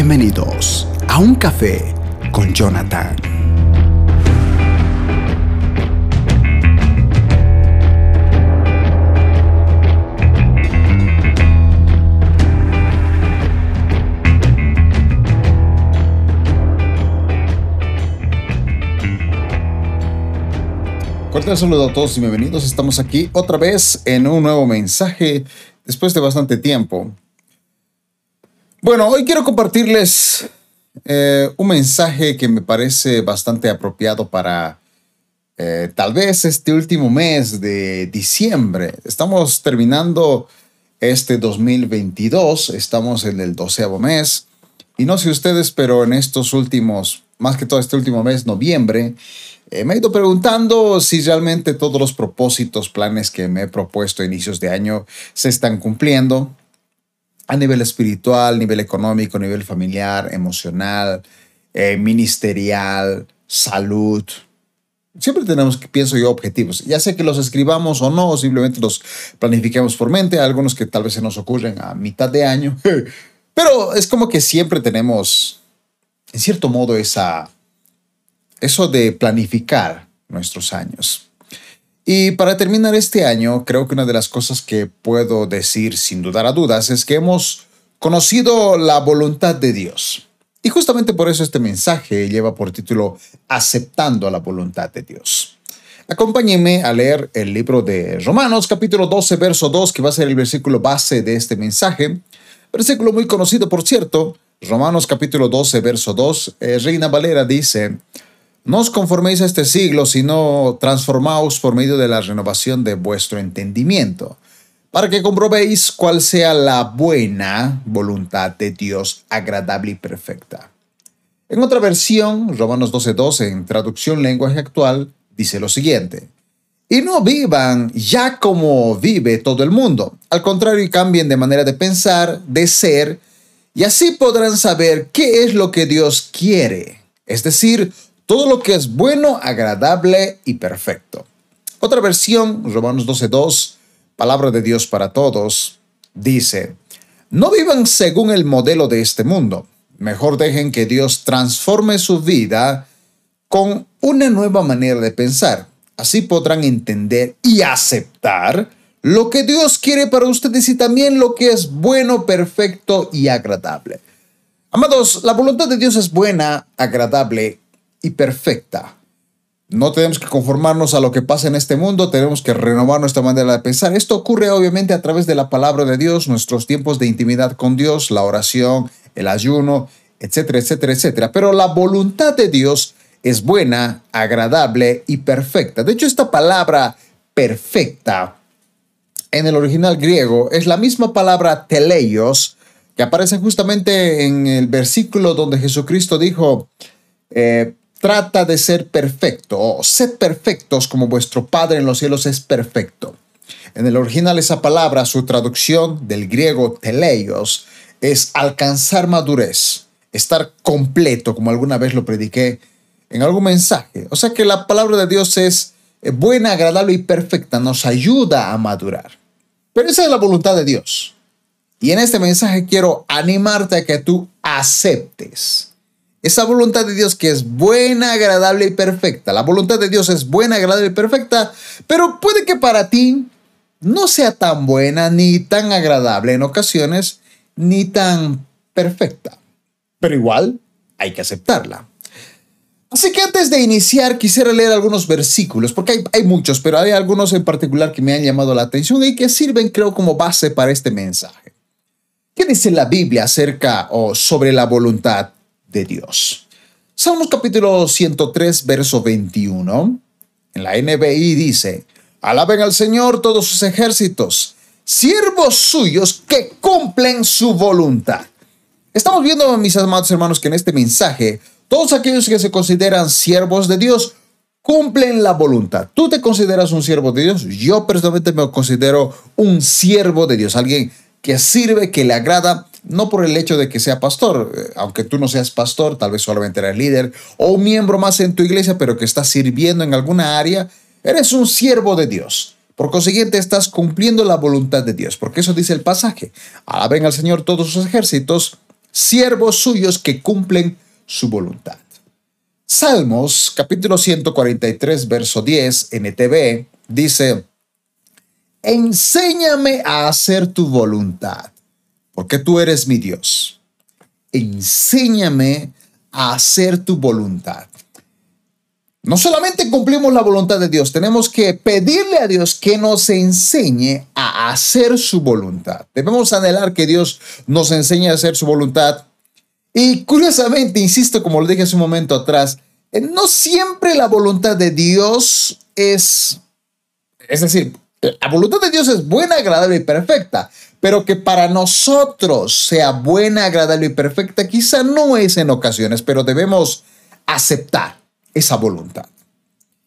Bienvenidos a un café con Jonathan. Cordial saludo a todos y bienvenidos. Estamos aquí otra vez en un nuevo mensaje después de bastante tiempo. Bueno, hoy quiero compartirles eh, un mensaje que me parece bastante apropiado para eh, tal vez este último mes de diciembre. Estamos terminando este 2022, estamos en el doceavo mes y no sé ustedes, pero en estos últimos, más que todo este último mes, noviembre, eh, me he ido preguntando si realmente todos los propósitos, planes que me he propuesto a inicios de año se están cumpliendo a nivel espiritual, nivel económico, nivel familiar, emocional, eh, ministerial, salud. Siempre tenemos, pienso yo, objetivos. Ya sé que los escribamos o no, o simplemente los planifiquemos por mente, algunos que tal vez se nos ocurren a mitad de año, pero es como que siempre tenemos, en cierto modo, esa, eso de planificar nuestros años. Y para terminar este año, creo que una de las cosas que puedo decir sin dudar a dudas es que hemos conocido la voluntad de Dios. Y justamente por eso este mensaje lleva por título Aceptando la voluntad de Dios. Acompáñenme a leer el libro de Romanos capítulo 12, verso 2, que va a ser el versículo base de este mensaje. Versículo muy conocido, por cierto. Romanos capítulo 12, verso 2. Eh, Reina Valera dice, no os conforméis a este siglo, sino transformaos por medio de la renovación de vuestro entendimiento, para que comprobéis cuál sea la buena voluntad de Dios, agradable y perfecta. En otra versión, Romanos 12:12, en traducción lenguaje actual, dice lo siguiente. Y no vivan ya como vive todo el mundo. Al contrario, cambien de manera de pensar, de ser, y así podrán saber qué es lo que Dios quiere. Es decir, todo lo que es bueno, agradable y perfecto. Otra versión, Romanos 12.2, palabra de Dios para todos, dice, no vivan según el modelo de este mundo, mejor dejen que Dios transforme su vida con una nueva manera de pensar. Así podrán entender y aceptar lo que Dios quiere para ustedes y también lo que es bueno, perfecto y agradable. Amados, la voluntad de Dios es buena, agradable y perfecta. No tenemos que conformarnos a lo que pasa en este mundo, tenemos que renovar nuestra manera de pensar. Esto ocurre obviamente a través de la palabra de Dios, nuestros tiempos de intimidad con Dios, la oración, el ayuno, etcétera, etcétera, etcétera. Pero la voluntad de Dios es buena, agradable y perfecta. De hecho, esta palabra perfecta en el original griego es la misma palabra teleios que aparece justamente en el versículo donde Jesucristo dijo, eh, trata de ser perfecto, o sed perfectos como vuestro Padre en los cielos es perfecto. En el original esa palabra, su traducción del griego teleios, es alcanzar madurez, estar completo, como alguna vez lo prediqué en algún mensaje. O sea que la palabra de Dios es eh, buena, agradable y perfecta, nos ayuda a madurar. Pero esa es la voluntad de Dios. Y en este mensaje quiero animarte a que tú aceptes esa voluntad de Dios que es buena, agradable y perfecta. La voluntad de Dios es buena, agradable y perfecta, pero puede que para ti no sea tan buena ni tan agradable en ocasiones, ni tan perfecta. Pero igual hay que aceptarla. Así que antes de iniciar quisiera leer algunos versículos, porque hay, muchos, pero hay algunos en particular que me han llamado la atención y que sirven creo como base para este mensaje. ¿Qué dice la Biblia acerca o sobre la voluntad de Dios. Salmos capítulo 103, verso 21. En la NBI dice, alaben al Señor todos sus ejércitos, siervos suyos que cumplen su voluntad. Estamos viendo, mis amados hermanos, que en este mensaje, todos aquellos que se consideran siervos de Dios cumplen la voluntad. ¿Tú te consideras un siervo de Dios? Yo personalmente me considero un siervo de Dios, alguien que sirve, que le agrada no por el hecho de que sea pastor, eh, aunque tú no seas pastor, tal vez solamente eres líder o un miembro más en tu iglesia, pero que estás sirviendo en alguna área, eres un siervo de Dios. Por consiguiente, estás cumpliendo la voluntad de Dios, porque eso dice el pasaje. Alaben al Señor todos sus ejércitos, siervos suyos que cumplen su voluntad. Salmos capítulo 143, verso 10, NTV, dice, Enséñame a hacer tu voluntad, porque tú eres mi Dios. Enséñame a hacer tu voluntad. No solamente cumplimos la voluntad de Dios, tenemos que pedirle a Dios que nos enseñe a hacer su voluntad. Debemos anhelar que Dios nos enseñe a hacer su voluntad. Y curiosamente, insisto, como lo dije hace un momento atrás, eh, no siempre la voluntad de Dios es, es decir, la voluntad de Dios es buena, agradable y perfecta, pero que para nosotros sea buena, agradable y perfecta, quizá no es en ocasiones, pero debemos aceptar esa voluntad.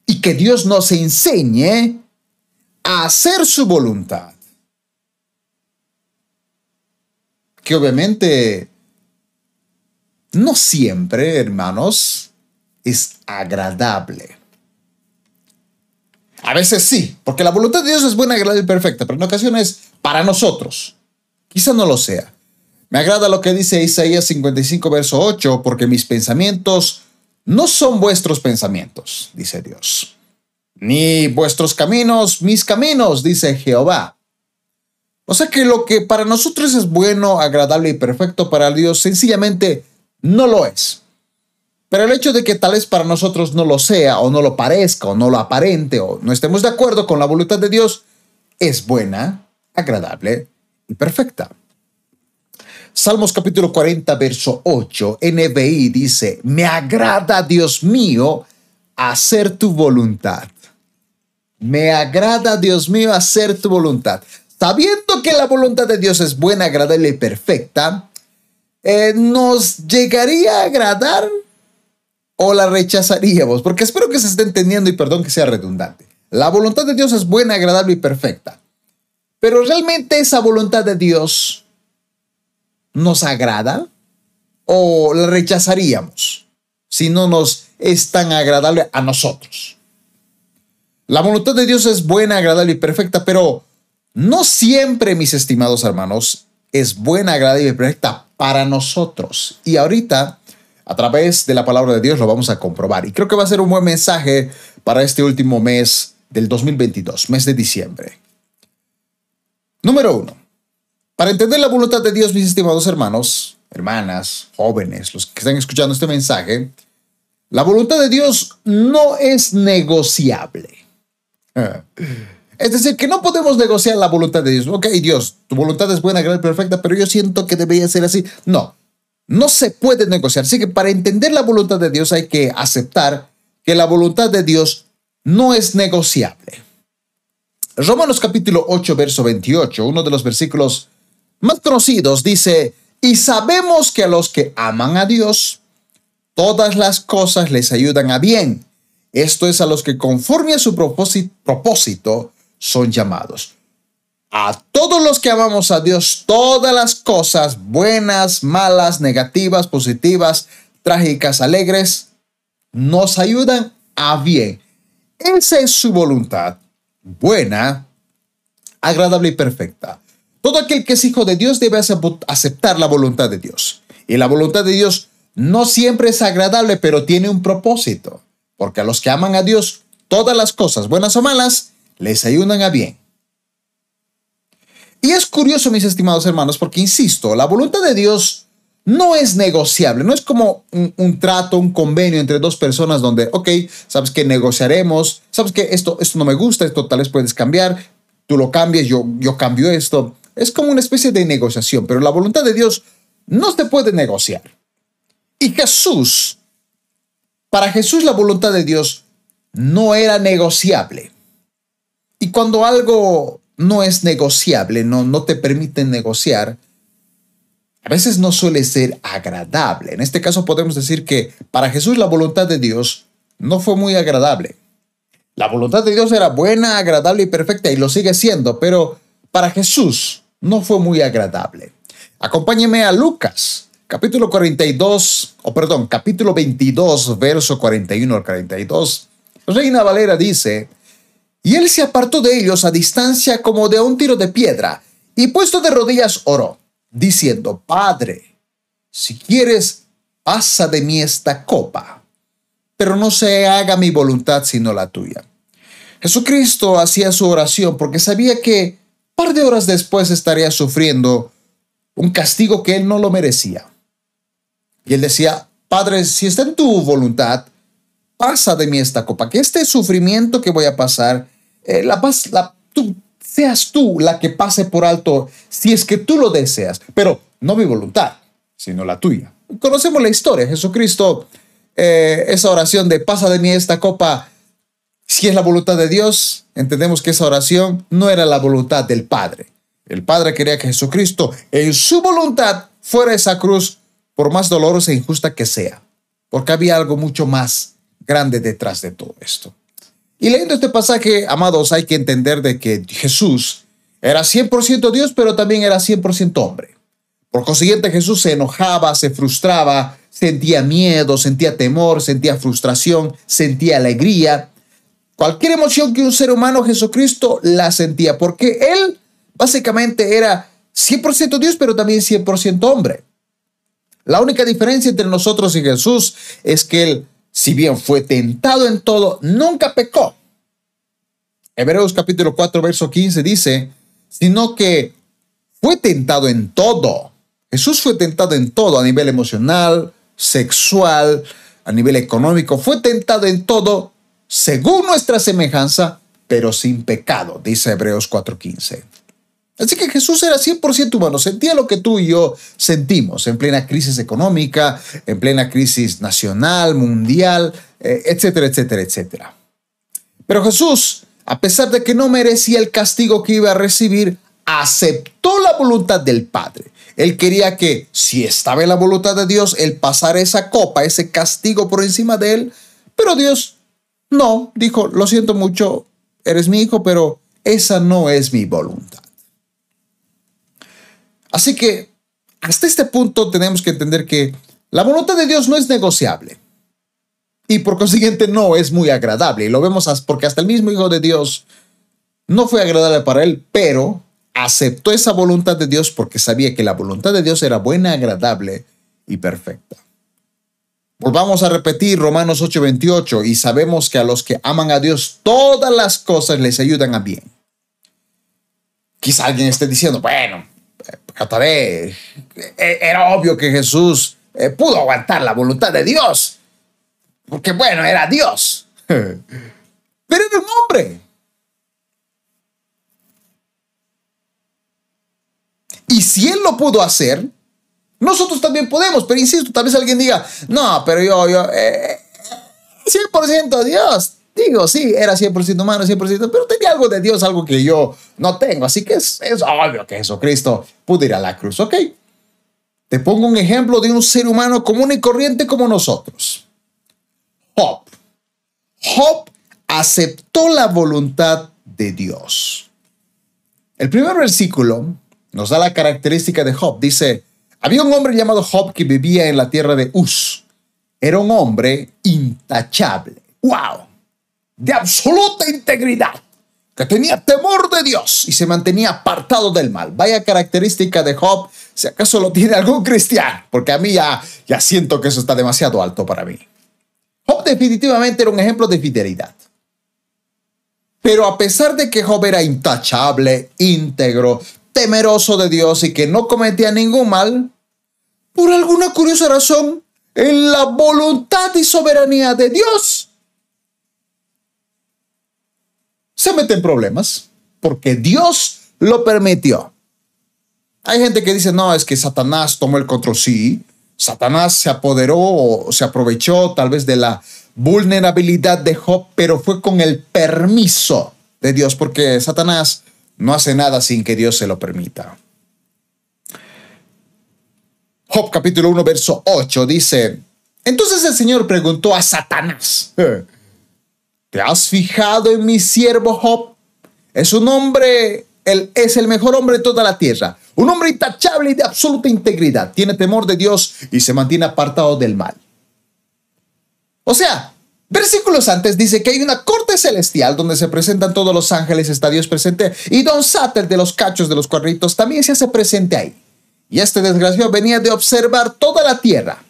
Y que Dios nos enseñe a hacer su voluntad. Que obviamente no siempre, hermanos, es agradable. A veces sí, porque la voluntad de Dios es buena, agradable y perfecta, pero en ocasiones para nosotros, quizá no lo sea. Me agrada lo que dice Isaías 55, verso 8, porque mis pensamientos no son vuestros pensamientos, dice Dios, ni vuestros caminos, mis caminos, dice Jehová. O sea que lo que para nosotros es bueno, agradable y perfecto para Dios, sencillamente no lo es. Pero el hecho de que tal vez para nosotros no lo sea, o no lo parezca, o no lo aparente, o no estemos de acuerdo con la voluntad de Dios, es buena, agradable y perfecta. Salmos capítulo 40, verso 8, NBI dice, me agrada, Dios mío, hacer tu voluntad. Me agrada, Dios mío, hacer tu voluntad. Sabiendo que la voluntad de Dios es buena, agradable y perfecta, eh, ¿nos llegaría a agradar o la rechazaríamos? Porque espero que se esté entendiendo y perdón que sea redundante. La voluntad de Dios es buena, agradable y perfecta. Pero realmente esa voluntad de Dios nos agrada o la rechazaríamos si no nos es tan agradable a nosotros. La voluntad de Dios es buena, agradable y perfecta, pero no siempre, mis estimados hermanos, es buena, agradable y perfecta para nosotros. Y ahorita, a través de la palabra de Dios, lo vamos a comprobar. Y creo que va a ser un buen mensaje para este último mes del 2022, mes de diciembre. Número uno, para entender la voluntad de Dios, mis estimados hermanos, hermanas, jóvenes, los que están escuchando este mensaje, la voluntad de Dios no es negociable. Es decir, que no podemos negociar la voluntad de Dios. Ok, Dios, tu voluntad es buena, gran perfecta, pero yo siento que debería ser así. No, no se puede negociar. Así que para entender la voluntad de Dios hay que aceptar que la voluntad de Dios no es negociable. Romanos capítulo 8, verso 28, uno de los versículos más conocidos, dice, y sabemos que a los que aman a Dios, todas las cosas les ayudan a bien. Esto es a los que conforme a su propósito son llamados. A todos los que amamos a Dios, todas las cosas buenas, malas, negativas, positivas, trágicas, alegres, nos ayudan a bien. Esa es su voluntad, buena, agradable y perfecta. Todo aquel que es hijo de Dios debe aceptar la voluntad de Dios. Y la voluntad de Dios no siempre es agradable, pero tiene un propósito. Porque a los que aman a Dios, todas las cosas, buenas o malas, les ayudan a bien. Y es curioso, mis estimados hermanos, porque insisto, la voluntad de Dios no es negociable, no es como un, trato, un convenio entre dos personas donde, ok, sabes que negociaremos, sabes que esto, esto no me gusta, esto tal vez puedes cambiar, tú lo cambias, yo, yo cambio esto. Es como una especie de negociación, pero la voluntad de Dios no se puede negociar. Y Jesús, para Jesús la voluntad de Dios no era negociable. Y cuando algo no es negociable, no, no te permite negociar, a veces no suele ser agradable. En este caso podemos decir que para Jesús la voluntad de Dios no fue muy agradable. La voluntad de Dios era buena, agradable y perfecta y lo sigue siendo, pero para Jesús no fue muy agradable. Acompáñeme a Lucas, capítulo 42, o perdón, capítulo 22, verso 41 al 42. Reina Valera dice, y él se apartó de ellos a distancia como de un tiro de piedra, y puesto de rodillas oró, diciendo, Padre, si quieres, pasa de mí esta copa, pero no se haga mi voluntad sino la tuya. Jesucristo hacía su oración porque sabía que par de horas después estaría sufriendo un castigo que él no lo merecía. Y él decía, Padre, si está en tu voluntad, pasa de mí esta copa, que este sufrimiento que voy a pasar, eh, la, la, tú, seas tú la que pase por alto si es que tú lo deseas, pero no mi voluntad, sino la tuya. Conocemos la historia, Jesucristo, eh, esa oración de pasa de mí esta copa, si es la voluntad de Dios, entendemos que esa oración no era la voluntad del Padre. El Padre quería que Jesucristo en su voluntad fuera esa cruz, por más dolorosa e injusta que sea, porque había algo mucho más grande detrás de todo esto. Y leyendo este pasaje, amados, hay que entender de que Jesús era 100% Dios, pero también era 100% hombre. Por consiguiente, Jesús se enojaba, se frustraba, sentía miedo, sentía temor, sentía frustración, sentía alegría, Cualquier emoción que un ser humano, Jesucristo, la sentía, porque Él básicamente era 100% Dios, pero también 100% hombre. La única diferencia entre nosotros y Jesús es que Él, si bien fue tentado en todo, nunca pecó. Hebreos capítulo 4, verso 15 dice, sino que fue tentado en todo. Jesús fue tentado en todo, a nivel emocional, sexual, a nivel económico, fue tentado en todo, según nuestra semejanza, pero sin pecado, dice Hebreos 4:15. Así que Jesús era 100% humano, sentía lo que tú y yo sentimos en plena crisis económica, en plena crisis nacional, mundial, eh, etcétera, etcétera, etcétera. Pero Jesús, a pesar de que no merecía el castigo que iba a recibir, aceptó la voluntad del Padre. Él quería que, si estaba en la voluntad de Dios, él pasara esa copa, ese castigo por encima de él, pero Dios no, dijo, lo siento mucho, eres mi hijo, pero esa no es mi voluntad. Así que hasta este punto tenemos que entender que la voluntad de Dios no es negociable y por consiguiente no es muy agradable. Y lo vemos porque hasta el mismo Hijo de Dios no fue agradable para él, pero aceptó esa voluntad de Dios porque sabía que la voluntad de Dios era buena, agradable y perfecta. Volvamos a repetir Romanos 8:28 y sabemos que a los que aman a Dios todas las cosas les ayudan a bien. Quizá alguien esté diciendo, bueno, trataré, e-, era obvio que Jesús eh, pudo aguantar la voluntad de Dios, porque bueno, era Dios, pero era un hombre. Y si él lo pudo hacer, nosotros también podemos, pero insisto, tal vez alguien diga, no, pero yo, yo, eh, 100% Dios. Digo, sí, era 100% humano, 100%, pero tenía algo de Dios, algo que yo no tengo. Así que es, obvio que Jesucristo pudo ir a la cruz, ¿ok? Te pongo un ejemplo de un ser humano común y corriente como nosotros. Job. Job aceptó la voluntad de Dios. El primer versículo nos da la característica de Job. Dice, había un hombre llamado Job que vivía en la tierra de Uz. Era un hombre intachable. ¡Wow! De absoluta integridad. Que tenía temor de Dios y se mantenía apartado del mal. Vaya característica de Job, si acaso lo tiene algún cristiano, porque a mí ya, ya siento que eso está demasiado alto para mí. Job definitivamente era un ejemplo de fidelidad. Pero a pesar de que Job era intachable, íntegro, temeroso de Dios y que no cometía ningún mal, por alguna curiosa razón, en la voluntad y soberanía de Dios, se mete en problemas porque Dios lo permitió. Hay gente que dice, no, es que Satanás tomó el control. Sí, Satanás se apoderó o se aprovechó tal vez de la vulnerabilidad de Job, pero fue con el permiso de Dios, porque Satanás no hace nada sin que Dios se lo permita. Job capítulo 1, verso 8 dice, entonces el Señor preguntó a Satanás, ¿te has fijado en mi siervo Job? Es un hombre, él es el mejor hombre de toda la tierra, un hombre intachable y de absoluta integridad, tiene temor de Dios y se mantiene apartado del mal. O sea, Versículos antes dice que hay una corte celestial donde se presentan todos los ángeles, está Dios presente, y Don Satter de los cachos de los cuadritos también se hace presente ahí. Y este desgraciado venía de observar toda la tierra.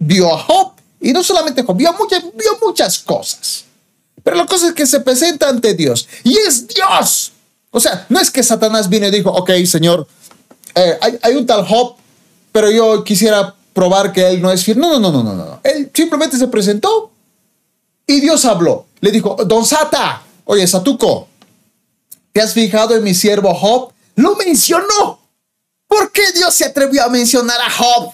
Vio a Job, y no solamente Job, vio muchas, vio muchas cosas. Pero la cosa es que se presenta ante Dios, y es Dios. O sea, no es que Satanás vino y dijo, ok, Señor, eh, hay, hay, un tal Job, pero yo quisiera probar que él no es fiel. No, no, no, no, no, no. Él simplemente se presentó y Dios habló. Le dijo, Don Sata, oye, Satuco, ¿te has fijado en mi siervo Job? Lo mencionó. ¿Por qué Dios se atrevió a mencionar a Job?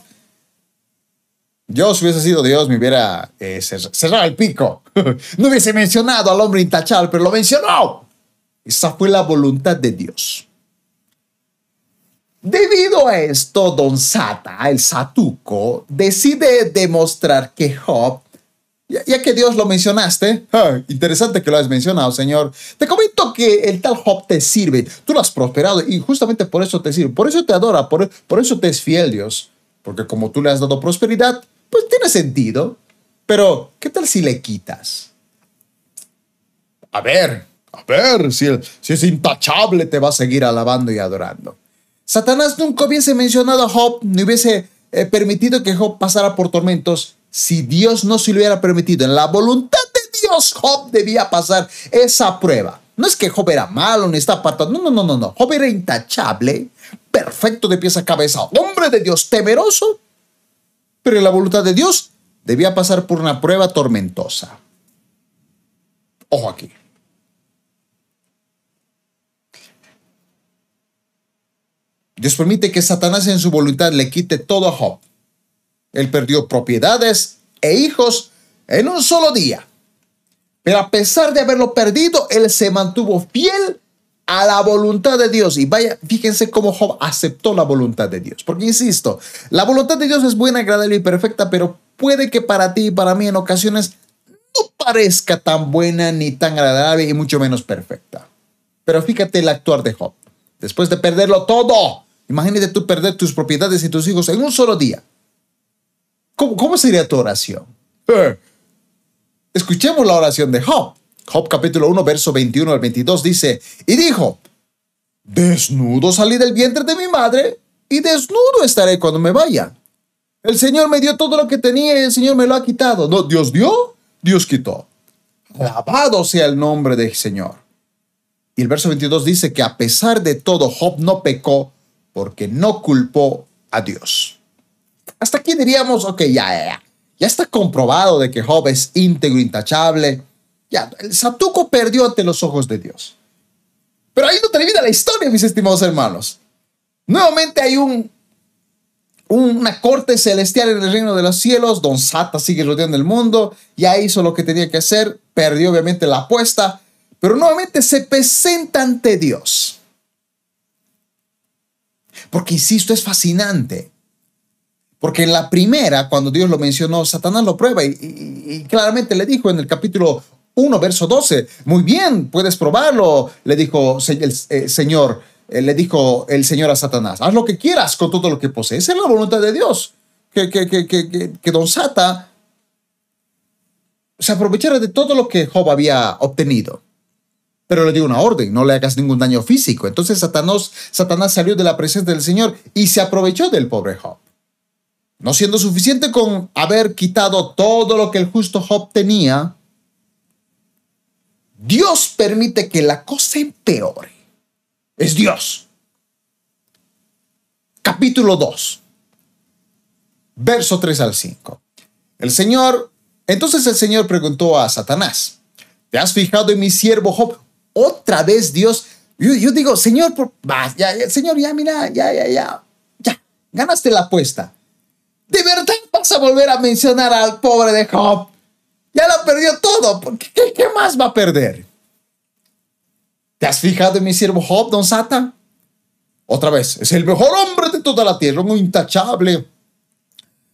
Yo, si hubiese sido Dios, me hubiera eh, cerrado el pico. no hubiese mencionado al hombre intachable, pero lo mencionó. Esa fue la voluntad de Dios. Debido a esto, Don Sata, el Satuco, decide demostrar que Job, ya, que Dios lo mencionaste, ah, interesante que lo has mencionado, Señor, te comento que el tal Job te sirve, tú lo has prosperado y justamente por eso te sirve, por eso te adora, por, por eso te es fiel Dios, porque como tú le has dado prosperidad, pues tiene sentido, pero ¿qué tal si le quitas? A ver, a ver, si, es intachable te va a seguir alabando y adorando. Satanás nunca hubiese mencionado a Job, ni hubiese eh, permitido que Job pasara por tormentos si Dios no se lo hubiera permitido. En la voluntad de Dios, Job debía pasar esa prueba. No es que Job era malo ni está apartado. No, no, no, no, no. Job era intachable, perfecto de pies a cabeza, hombre de Dios, temeroso. Pero la voluntad de Dios debía pasar por una prueba tormentosa. Ojo aquí. Dios permite que Satanás en su voluntad le quite todo a Job. Él perdió propiedades e hijos en un solo día. Pero a pesar de haberlo perdido, él se mantuvo fiel a la voluntad de Dios. Y vaya, fíjense cómo Job aceptó la voluntad de Dios. Porque insisto, la voluntad de Dios es buena, agradable y perfecta, pero puede que para ti y para mí en ocasiones no parezca tan buena ni tan agradable y mucho menos perfecta. Pero fíjate el actuar de Job. Después de perderlo todo, Imagínate tú perder tus propiedades y tus hijos en un solo día. ¿Cómo, sería tu oración? Eh. Escuchemos la oración de Job. Job capítulo 1, verso 21 al 22 dice, y dijo, desnudo salí del vientre de mi madre y desnudo estaré cuando me vaya. El Señor me dio todo lo que tenía y el Señor me lo ha quitado. No, Dios dio, Dios quitó. Alabado sea el nombre del Señor. Y el verso 22 dice que a pesar de todo, Job no pecó porque no culpó a Dios. Hasta aquí diríamos, ok, ya, ya, ya está comprobado de que Job es íntegro, intachable. Ya, Satuco perdió ante los ojos de Dios. Pero ahí no termina la historia, mis estimados hermanos. Nuevamente hay un, una corte celestial en el reino de los cielos. Don Sata sigue rodeando el mundo. Ya hizo lo que tenía que hacer. Perdió obviamente la apuesta. Pero nuevamente se presenta ante Dios. Porque, insisto, es fascinante. Porque en la primera, cuando Dios lo mencionó, Satanás lo prueba y, claramente le dijo en el capítulo 1, verso 12, muy bien, puedes probarlo, le dijo el eh, Señor, eh, le dijo el Señor a Satanás, haz lo que quieras con todo lo que posees, es la voluntad de Dios, que, que, que, que don Sata se aprovechara de todo lo que Job había obtenido pero le dio una orden, no le hagas ningún daño físico. Entonces Satanás, Satanás salió de la presencia del Señor y se aprovechó del pobre Job. No siendo suficiente con haber quitado todo lo que el justo Job tenía, Dios permite que la cosa empeore. Es Dios. Capítulo 2, verso 3 al 5. El Señor, entonces el Señor preguntó a Satanás, ¿te has fijado en mi siervo Job? otra vez Dios, yo, digo, Señor, por, Señor, ya, mira, ya, ya, ya, ya, ganaste la apuesta. ¿De verdad vas a volver a mencionar al pobre de Job? Ya lo perdió todo, ¿qué, más va a perder? ¿Te has fijado en mi siervo Job, don Sata? Otra vez, es el mejor hombre de toda la tierra, un intachable,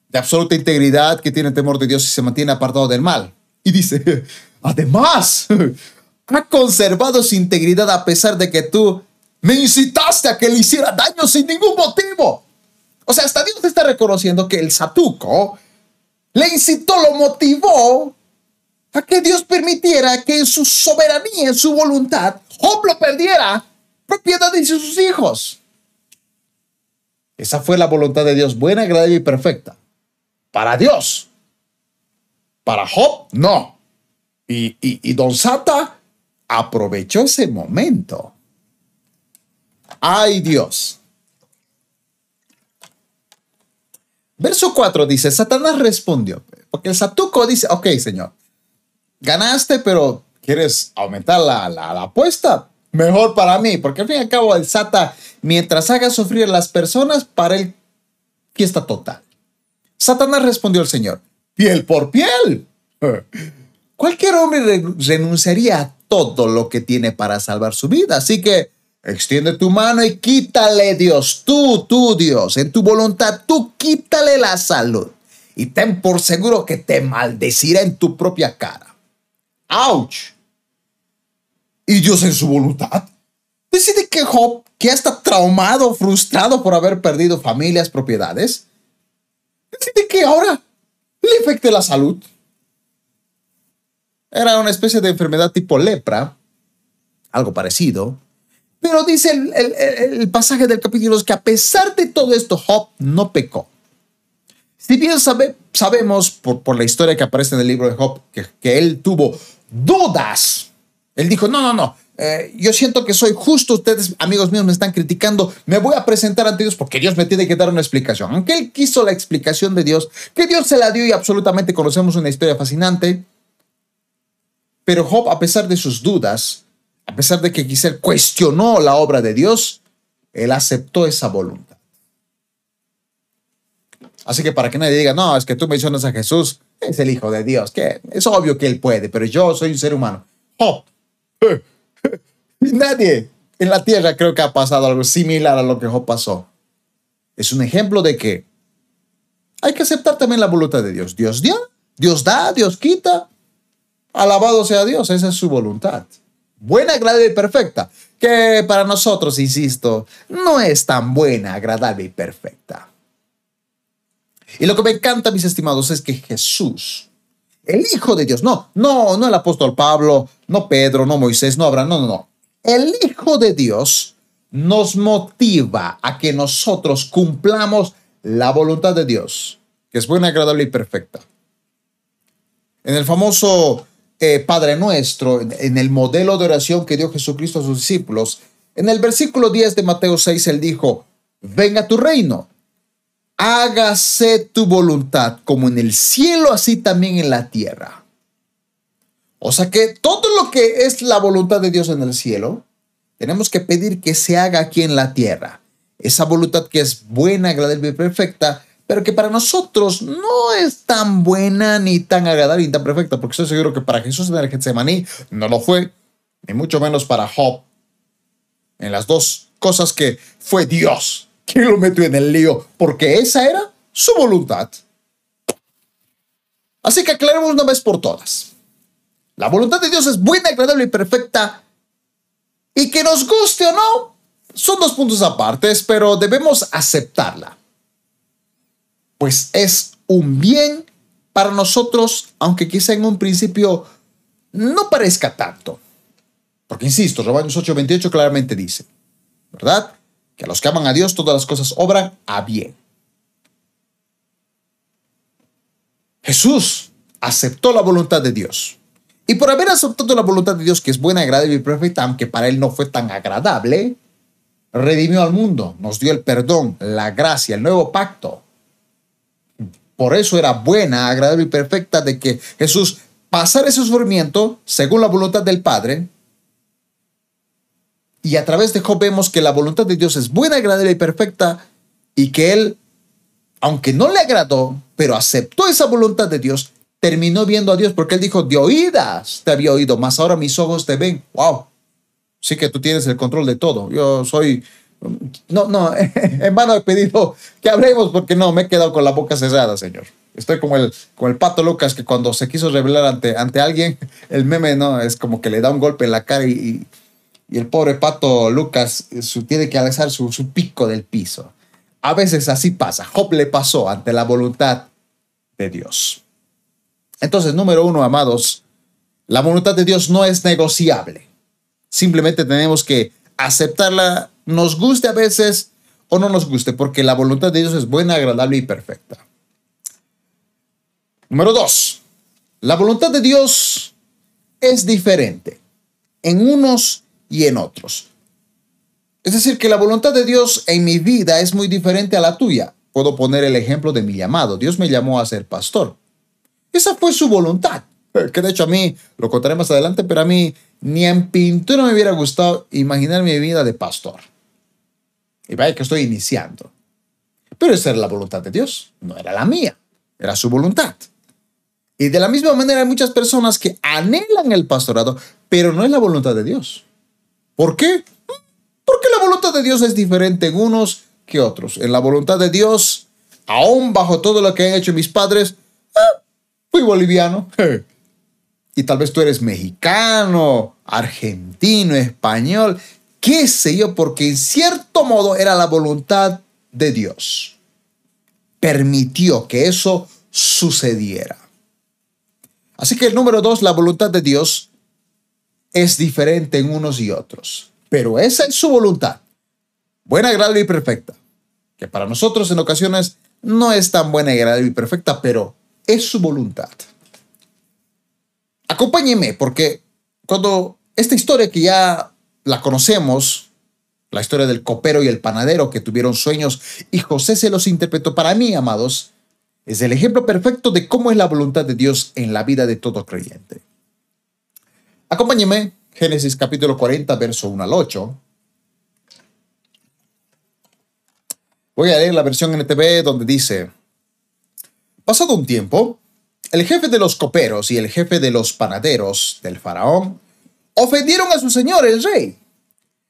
de absoluta integridad, que tiene temor de Dios y se mantiene apartado del mal. Y dice, además, ha conservado su integridad a pesar de que tú me incitaste a que le hiciera daño sin ningún motivo. O sea, hasta Dios está reconociendo que el Satuco le incitó, lo motivó a que Dios permitiera que en su soberanía, en su voluntad, Job lo perdiera, propiedad de sus hijos. Esa fue la voluntad de Dios, buena, agradable y perfecta. Para Dios. Para Job, no. Y, y Don Sata aprovechó ese momento. Ay Dios. Verso 4 dice, Satanás respondió, porque el Satuco dice, ok, Señor, ganaste, pero ¿quieres aumentar la, la, apuesta? Mejor para mí, porque al fin y al cabo el Sata, mientras haga sufrir a las personas, para él, fiesta total. Satanás respondió al Señor, piel por piel. Cualquier hombre renunciaría a todo lo que tiene para salvar su vida, así que Extiende tu mano y quítale, Dios, tú, tú, Dios, en tu voluntad, tú quítale la salud. Y ten por seguro que te maldecirá en tu propia cara. ¡Auch! Y Dios en su voluntad decide que Job, que está traumado, frustrado por haber perdido familias, propiedades, decide que ahora le afecte la salud. Era una especie de enfermedad tipo lepra, algo parecido pero dice el, pasaje del capítulo es que a pesar de todo esto, Job no pecó. Si bien sabemos por, la historia que aparece en el libro de Job que, él tuvo dudas, él dijo, no, no, no, eh, yo siento que soy justo, ustedes, amigos míos, me están criticando, me voy a presentar ante Dios porque Dios me tiene que dar una explicación. Aunque él quiso la explicación de Dios, que Dios se la dio y absolutamente conocemos una historia fascinante, pero Job, a pesar de sus dudas, a pesar de que quizá cuestionó la obra de Dios, él aceptó esa voluntad. Así que para que nadie diga, no, es que tú mencionas a Jesús, es el Hijo de Dios, que es obvio que él puede, pero yo soy un ser humano. Oh, nadie en la tierra creo que ha pasado algo similar a lo que Job pasó. Es un ejemplo de que hay que aceptar también la voluntad de Dios. Dios dio, Dios da, Dios quita. Alabado sea Dios, esa es su voluntad buena, agradable y perfecta, que para nosotros, insisto, no es tan buena, agradable y perfecta. Y lo que me encanta, mis estimados, es que Jesús, el Hijo de Dios, no, no, no el apóstol Pablo, no Pedro, no Moisés, no Abraham, no, no, no. El Hijo de Dios nos motiva a que nosotros cumplamos la voluntad de Dios, que es buena, agradable y perfecta. En el famoso eh, Padre Nuestro, en el modelo de oración que dio Jesucristo a sus discípulos, en el versículo 10 de Mateo 6, él dijo, venga tu reino, hágase tu voluntad como en el cielo, así también en la tierra. O sea que todo lo que es la voluntad de Dios en el cielo, tenemos que pedir que se haga aquí en la tierra. Esa voluntad que es buena, agradable y perfecta, pero que para nosotros no es tan buena, ni tan agradable, ni tan perfecta, porque estoy seguro que para Jesús en el Getsemaní no lo fue, ni mucho menos para Job. En las dos cosas que fue Dios quien lo metió en el lío, porque esa era su voluntad. Así que aclaremos una vez por todas. La voluntad de Dios es buena, agradable y perfecta, y que nos guste o no, son dos puntos apartes, pero debemos aceptarla pues es un bien para nosotros, aunque quizá en un principio no parezca tanto. Porque insisto, Romanos 8:28 claramente dice, ¿verdad? Que a los que aman a Dios todas las cosas obran a bien. Jesús aceptó la voluntad de Dios. Y por haber aceptado la voluntad de Dios, que es buena, agradable y perfecta, aunque para él no fue tan agradable, redimió al mundo, nos dio el perdón, la gracia, el nuevo pacto. Por eso era buena, agradable y perfecta de que Jesús pasara ese sufrimiento según la voluntad del Padre. Y a través de Job vemos que la voluntad de Dios es buena, agradable y perfecta y que él, aunque no le agradó, pero aceptó esa voluntad de Dios, terminó viendo a Dios porque él dijo, de oídas te había oído, más ahora mis ojos te ven. ¡Wow! Sí que tú tienes el control de todo. Yo soy no, no, en vano he pedido que hablemos porque no, me he quedado con la boca cerrada, Señor. Estoy como el, como el pato Lucas que cuando se quiso revelar ante, ante alguien, el meme no es como que le da un golpe en la cara y, y el pobre pato Lucas su, tiene que alzar su, su pico del piso. A veces así pasa. Job le pasó ante la voluntad de Dios. Entonces, número uno, amados, la voluntad de Dios no es negociable. Simplemente tenemos que aceptarla nos guste a veces o no nos guste, porque la voluntad de Dios es buena, agradable y perfecta. Número dos, la voluntad de Dios es diferente en unos y en otros. Es decir, que la voluntad de Dios en mi vida es muy diferente a la tuya. Puedo poner el ejemplo de mi llamado. Dios me llamó a ser pastor. Esa fue su voluntad. Que de hecho a mí, lo contaré más adelante, pero a mí ni en pintura me hubiera gustado imaginar mi vida de pastor. Y vaya que estoy iniciando. Pero esa era la voluntad de Dios, no era la mía, era su voluntad. Y de la misma manera hay muchas personas que anhelan el pastorado, pero no es la voluntad de Dios. ¿Por qué? Porque la voluntad de Dios es diferente en unos que otros. En la voluntad de Dios, aún bajo todo lo que han hecho mis padres, ah, fui boliviano. Y tal vez tú eres mexicano, argentino, español, qué sé yo, porque en cierto modo era la voluntad de Dios. Permitió que eso sucediera. Así que el número dos, la voluntad de Dios es diferente en unos y otros. Pero esa es su voluntad. Buena, agradable y perfecta. Que para nosotros en ocasiones no es tan buena, agradable y perfecta, pero es su voluntad. Acompáñeme, porque cuando esta historia que ya la conocemos, la historia del copero y el panadero que tuvieron sueños y José se los interpretó para mí, amados, es el ejemplo perfecto de cómo es la voluntad de Dios en la vida de todo creyente. Acompáñeme Génesis capítulo 40, verso 1 al 8. Voy a leer la versión NTV donde dice, pasado un tiempo, el jefe de los coperos y el jefe de los panaderos del faraón ofendieron a su señor, el rey.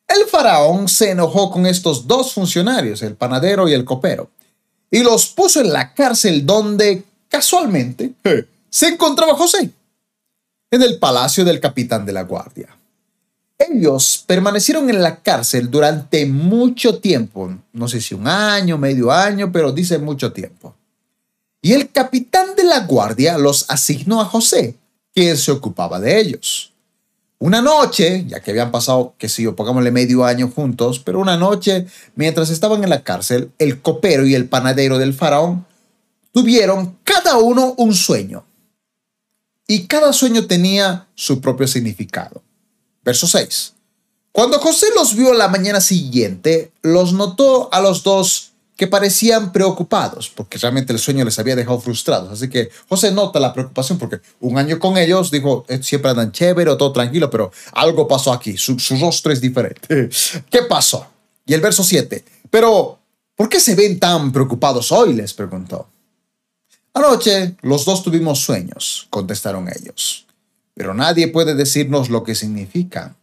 El faraón se enojó con estos dos funcionarios, el panadero y el copero, y los puso en la cárcel donde, casualmente, se encontraba José en el palacio del capitán de la guardia. Ellos permanecieron en la cárcel durante mucho tiempo, no sé si un año, medio año, pero dice mucho tiempo. Y el capitán de la guardia los asignó a José, quien se ocupaba de ellos. Una noche, ya que habían pasado, que si yo, pongámosle medio año juntos, pero una noche, mientras estaban en la cárcel, el copero y el panadero del faraón tuvieron cada uno un sueño y cada sueño tenía su propio significado. Verso 6. Cuando José los vio la mañana siguiente, los notó a los dos que parecían preocupados, porque realmente el sueño les había dejado frustrados. Así que José nota la preocupación, porque un año con ellos dijo, eh, siempre andan chévere, todo tranquilo, pero algo pasó aquí, su, su rostro es diferente. ¿Qué pasó? Y el verso 7. Pero, ¿por qué se ven tan preocupados hoy? les preguntó. Anoche los dos tuvimos sueños, contestaron ellos, pero nadie puede decirnos lo que significan.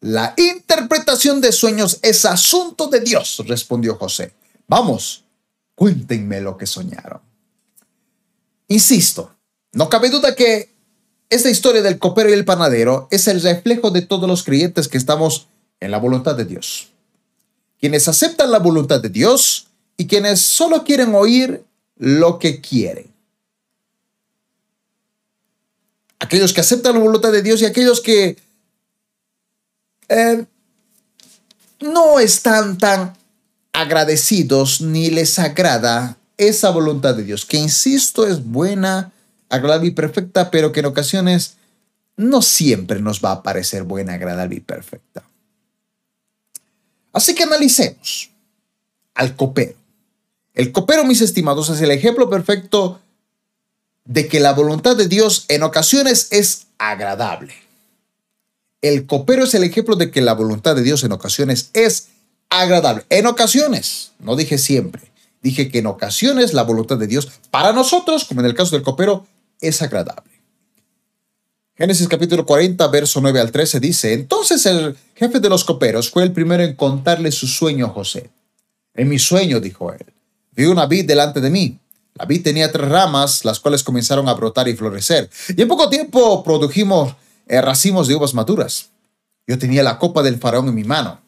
La interpretación de sueños es asunto de Dios, respondió José. Vamos, cuéntenme lo que soñaron. Insisto, no cabe duda que esta historia del copero y el panadero es el reflejo de todos los creyentes que estamos en la voluntad de Dios. Quienes aceptan la voluntad de Dios y quienes solo quieren oír lo que quieren. Aquellos que aceptan la voluntad de Dios y aquellos que eh, no están tan agradecidos ni les agrada esa voluntad de Dios, que insisto es buena, agradable y perfecta, pero que en ocasiones no siempre nos va a parecer buena, agradable y perfecta. Así que analicemos al copero. El copero, mis estimados, es el ejemplo perfecto de que la voluntad de Dios en ocasiones es agradable. El copero es el ejemplo de que la voluntad de Dios en ocasiones es agradable. En ocasiones, no dije siempre, dije que en ocasiones la voluntad de Dios para nosotros, como en el caso del copero, es agradable. Génesis capítulo 40, verso 9 al 13 dice, entonces el jefe de los coperos fue el primero en contarle su sueño a José. En mi sueño, dijo él, vi una vid delante de mí. La vid tenía tres ramas, las cuales comenzaron a brotar y florecer. Y en poco tiempo produjimos eh, racimos de uvas maduras. Yo tenía la copa del faraón en mi mano.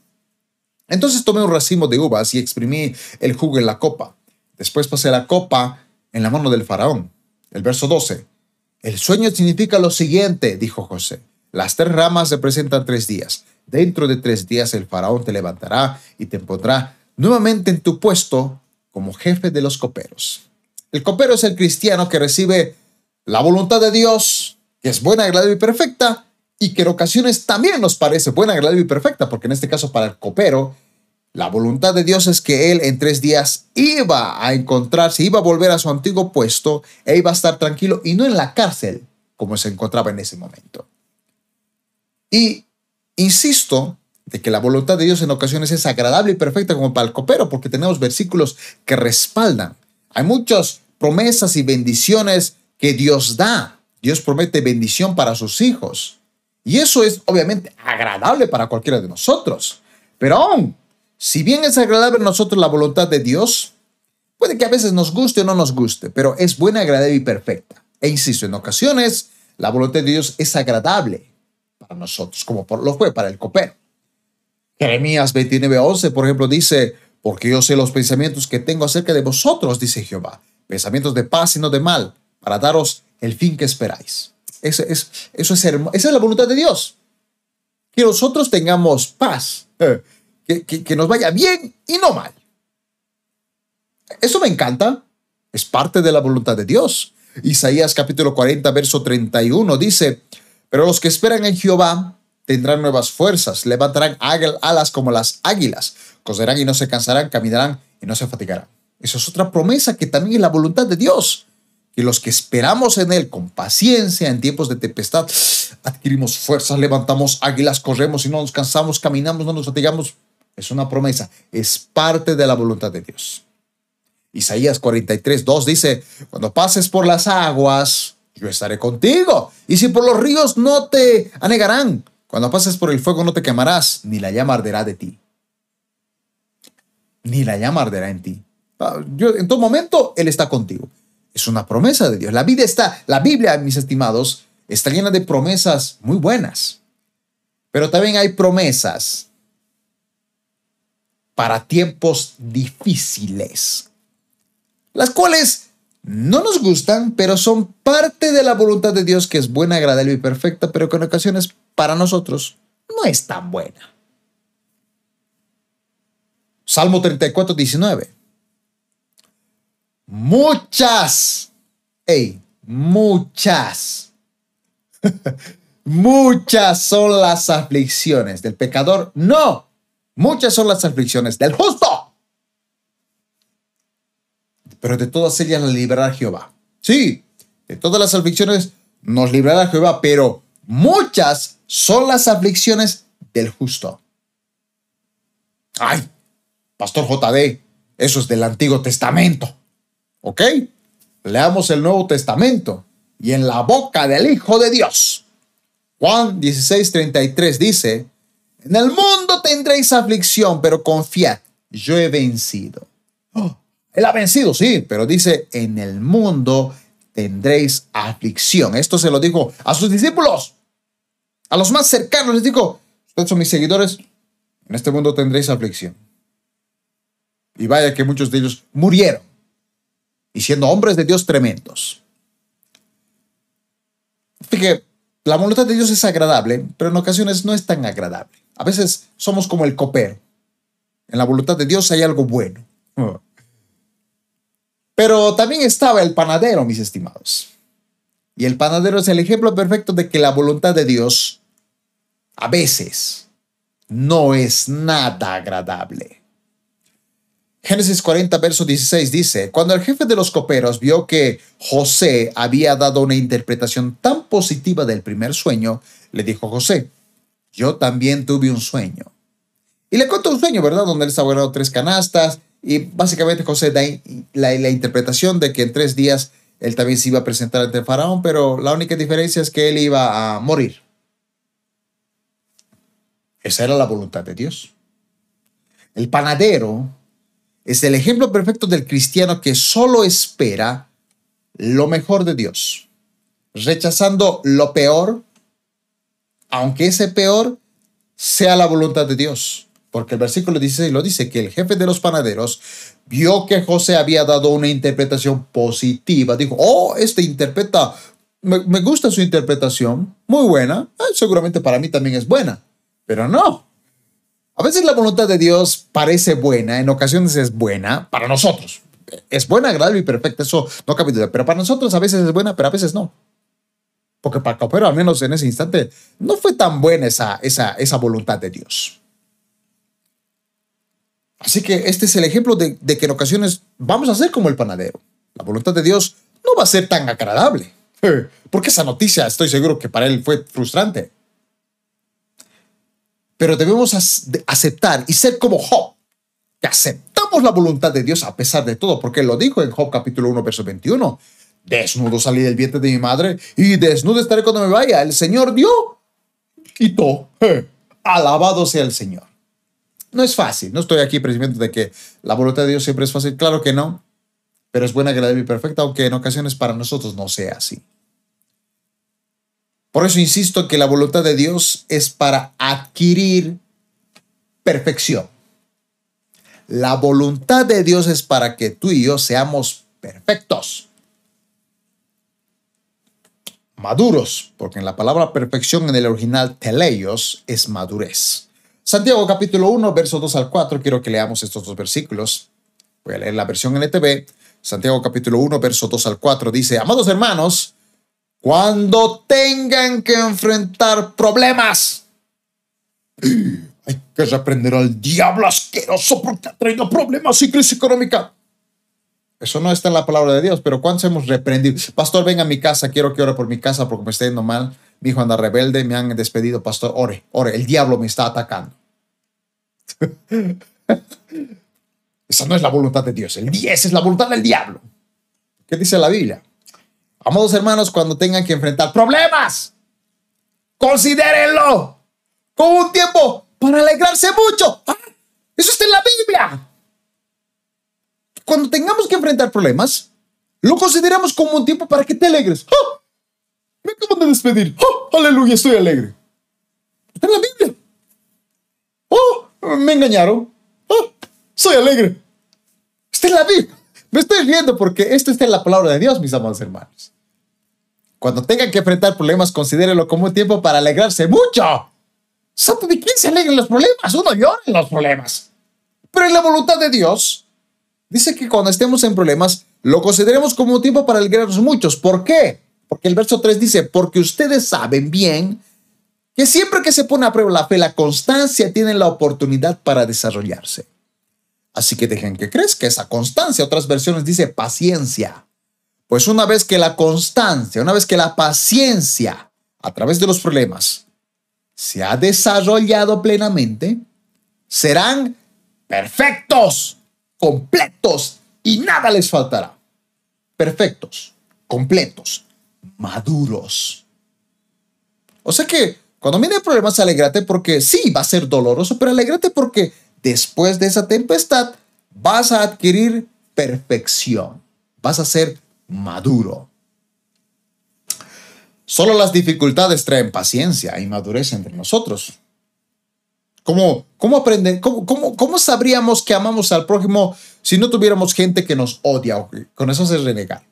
Entonces tomé un racimo de uvas y exprimí el jugo en la copa. Después pasé la copa en la mano del faraón. El verso 12. El sueño significa lo siguiente, dijo José. Las tres ramas representan tres días. Dentro de tres días el faraón te levantará y te pondrá nuevamente en tu puesto como jefe de los coperos. El copero es el cristiano que recibe la voluntad de Dios, que es buena, agradable y perfecta, y que en ocasiones también nos parece buena, agradable y perfecta, porque en este caso para el copero, la voluntad de Dios es que él en tres días iba a encontrarse, iba a volver a su antiguo puesto e iba a estar tranquilo y no en la cárcel como se encontraba en ese momento. Y insisto de que la voluntad de Dios en ocasiones es agradable y perfecta como para el copero, porque tenemos versículos que respaldan. Hay muchas promesas y bendiciones que Dios da. Dios promete bendición para sus hijos. Y eso es obviamente agradable para cualquiera de nosotros. Pero aún, si bien es agradable a nosotros la voluntad de Dios, puede que a veces nos guste o no nos guste, pero es buena, agradable y perfecta. E insisto, en ocasiones la voluntad de Dios es agradable para nosotros, como lo fue para el copero. Jeremías 29:11, por ejemplo, dice, porque yo sé los pensamientos que tengo acerca de vosotros, dice Jehová, pensamientos de paz y no de mal, para daros el fin que esperáis. Eso es, eso es Esa es la voluntad de Dios. Que nosotros tengamos paz, eh, que, que nos vaya bien y no mal. Eso me encanta. Es parte de la voluntad de Dios. Isaías capítulo 40, verso 31 dice, pero los que esperan en Jehová tendrán nuevas fuerzas, levantarán alas como las águilas, coserán y no se cansarán, caminarán y no se fatigarán. Esa es otra promesa que también es la voluntad de Dios, que los que esperamos en Él con paciencia en tiempos de tempestad, adquirimos fuerzas, levantamos águilas, corremos y no nos cansamos, caminamos, no nos fatigamos. Es una promesa, es parte de la voluntad de Dios. Isaías 43, 2 dice, cuando pases por las aguas, yo estaré contigo. Y si por los ríos no te anegarán, cuando pases por el fuego no te quemarás, ni la llama arderá de ti. Ni la llama arderá en ti. Ah, yo, en todo momento, Él está contigo. Es una promesa de Dios. La vida está, la Biblia, mis estimados, está llena de promesas muy buenas. Pero también hay promesas para tiempos difíciles las cuales no nos gustan, pero son parte de la voluntad de Dios que es buena, agradable y perfecta, pero que en ocasiones para nosotros no es tan buena. Salmo 34, 19. Muchas, hey, muchas, muchas son las aflicciones del pecador. No, muchas son las aflicciones del justo pero de todas ellas las librará Jehová. Sí, de todas las aflicciones nos librará Jehová, pero muchas son las aflicciones del justo. Ay, Pastor JD, eso es del Antiguo Testamento. ¿Ok? Leamos el Nuevo Testamento y en la boca del Hijo de Dios. Juan 16:33 dice, en el mundo tendréis aflicción, pero confiad, yo he vencido. Oh, él ha vencido, sí, pero dice, en el mundo tendréis aflicción. Esto se lo dijo a sus discípulos, a los más cercanos. Les dijo, ustedes son mis seguidores, en este mundo tendréis aflicción. Y vaya que muchos de ellos murieron, y siendo hombres de Dios tremendos. Fíjate, la voluntad de Dios es agradable, pero en ocasiones no es tan agradable. A veces somos como el copero. En la voluntad de Dios hay algo bueno. Pero también estaba el panadero, mis estimados. Y el panadero es el ejemplo perfecto de que la voluntad de Dios a veces no es nada agradable. Génesis 40, verso 16 dice, cuando el jefe de los coperos vio que José había dado una interpretación tan positiva del primer sueño, le dijo José, yo también tuve un sueño. Y le contó un sueño, ¿verdad? Donde él estaba ganando tres canastas y básicamente José da la, la, interpretación de que en tres días él también se iba a presentar ante el faraón, pero la única diferencia es que él iba a morir. Esa era la voluntad de Dios. El panadero es el ejemplo perfecto del cristiano que solo espera lo mejor de Dios, rechazando lo peor, aunque ese peor sea la voluntad de Dios. Porque el versículo 16 lo dice, que el jefe de los panaderos vio que José había dado una interpretación positiva. Dijo, oh, este interpreta, me, gusta su interpretación, muy buena, eh, seguramente para mí también es buena. Pero no, A veces la voluntad de Dios parece buena, en ocasiones es buena para nosotros. Es buena, agradable y perfecta, eso no cabe duda. Pero para nosotros a veces es buena, pero a veces no. Porque para Copero, al menos en ese instante, no fue tan buena esa, esa, esa voluntad de Dios. Así que este es el ejemplo de, de que en ocasiones vamos a ser como el panadero. La voluntad de Dios no va a ser tan agradable. Porque esa noticia estoy seguro que para él fue frustrante. Pero debemos aceptar y ser como Job, que aceptamos la voluntad de Dios a pesar de todo, porque él lo dijo en Job capítulo 1, verso vientre Desnudo salí del vientre de mi madre y desnudo estaré cuando me vaya. El Señor dio, quitó. Alabado sea el Señor. No es fácil. No estoy aquí presumiendo de que la voluntad de Dios siempre es fácil. Claro que no. Pero es buena, agradable y perfecta, aunque en ocasiones para nosotros no sea así. Por eso insisto que la voluntad de Dios es para adquirir perfección. La voluntad de Dios es para que tú y yo seamos perfectos. Maduros, porque en la palabra perfección en el original teleios es madurez. Santiago capítulo 1, versos 2 al 4, quiero que leamos estos dos versículos. Voy a leer la versión NTV. Santiago capítulo 1, versos 2 al 4 dice, amados hermanos, cuando tengan que enfrentar problemas. Hay que reprender al diablo asqueroso porque ha traído problemas y crisis económica. Eso no está en la palabra de Dios, pero ¿cuántos hemos reprendido? Pastor, venga a mi casa, quiero que ore por mi casa porque me está yendo mal. Mi hijo anda rebelde, me han despedido. Pastor, ore, ore, el diablo me está atacando. Esa no es la voluntad de Dios. El 10 es la voluntad del diablo. ¿Qué dice la Biblia? Amados hermanos, cuando tengan que enfrentar problemas, considérenlo como un tiempo para alegrarse mucho. Ah, eso está en la Biblia. Cuando tengamos que enfrentar problemas, lo consideramos como un tiempo para que te alegres. ¡Oh! Me acaban de despedir. ¡Oh! Aleluya, estoy alegre. Está en la Biblia. ¡Oh! Me engañaron. ¡Oh! Soy alegre. Está en la Biblia. Me estoy riendo porque esto está en la palabra de Dios, mis amados hermanos. Cuando tengan que enfrentar problemas, considérenlo como un tiempo para alegrarse mucho. ¿Sabe de quién se alegran los problemas? Uno llora en los problemas. Pero en la voluntad de Dios, dice que cuando estemos en problemas, lo consideremos como un tiempo para alegrarnos muchos. ¿Por qué? Porque el verso 3 dice, porque ustedes saben bien que siempre que se pone a prueba la fe, la constancia tiene la oportunidad para desarrollarse. Así que dejen que crezca esa constancia. Otras versiones dice paciencia. Pues una vez que la constancia, una vez que la paciencia a través de los problemas se ha desarrollado plenamente, serán perfectos, completos y nada les faltará. Perfectos, completos, maduros. O sea que cuando viene problemas, alégrate porque sí, va a ser doloroso, pero alégrate porque después de esa tempestad vas a adquirir perfección, vas a ser maduro. Solo las dificultades traen paciencia y madurez entre nosotros. ¿Cómo, cómo? Cómo, cómo, cómo, sabríamos que amamos al prójimo si no tuviéramos gente que nos odia con eso se renegar?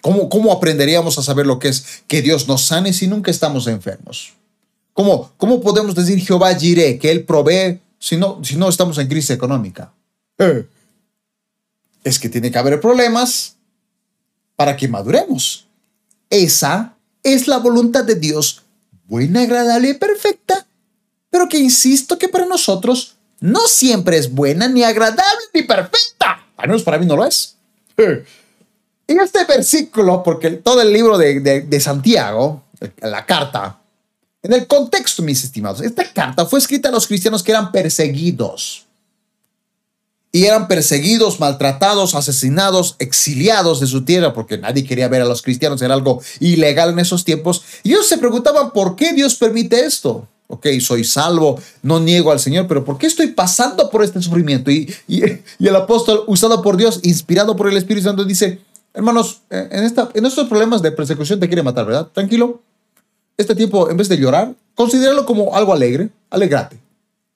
¿Cómo, ¿Cómo aprenderíamos a saber lo que es que Dios nos sane si nunca estamos enfermos? ¿Cómo, cómo podemos decir Jehová Jireh que Él provee si no, si no estamos en crisis económica? Eh, es que tiene que haber problemas para que maduremos. Esa es la voluntad de Dios, buena, agradable y perfecta, pero que insisto que para nosotros no siempre es buena, ni agradable, ni perfecta. Al menos para mí no lo es. En este versículo, porque todo el libro de, Santiago, la carta, en el contexto, mis estimados, esta carta fue escrita a los cristianos que eran perseguidos y eran perseguidos, maltratados, asesinados, exiliados de su tierra, porque nadie quería ver a los cristianos, era algo ilegal en esos tiempos. Y ellos se preguntaban, ¿por qué Dios permite esto? Ok, soy salvo, no niego al Señor, pero ¿por qué estoy pasando por este sufrimiento? Y, y, el apóstol, usado por Dios, inspirado por el Espíritu Santo, dice, hermanos, eh, en, estos problemas de persecución te quiere matar, ¿verdad? Tranquilo. Este tiempo, en vez de llorar, considéralo como algo alegre, alegrate,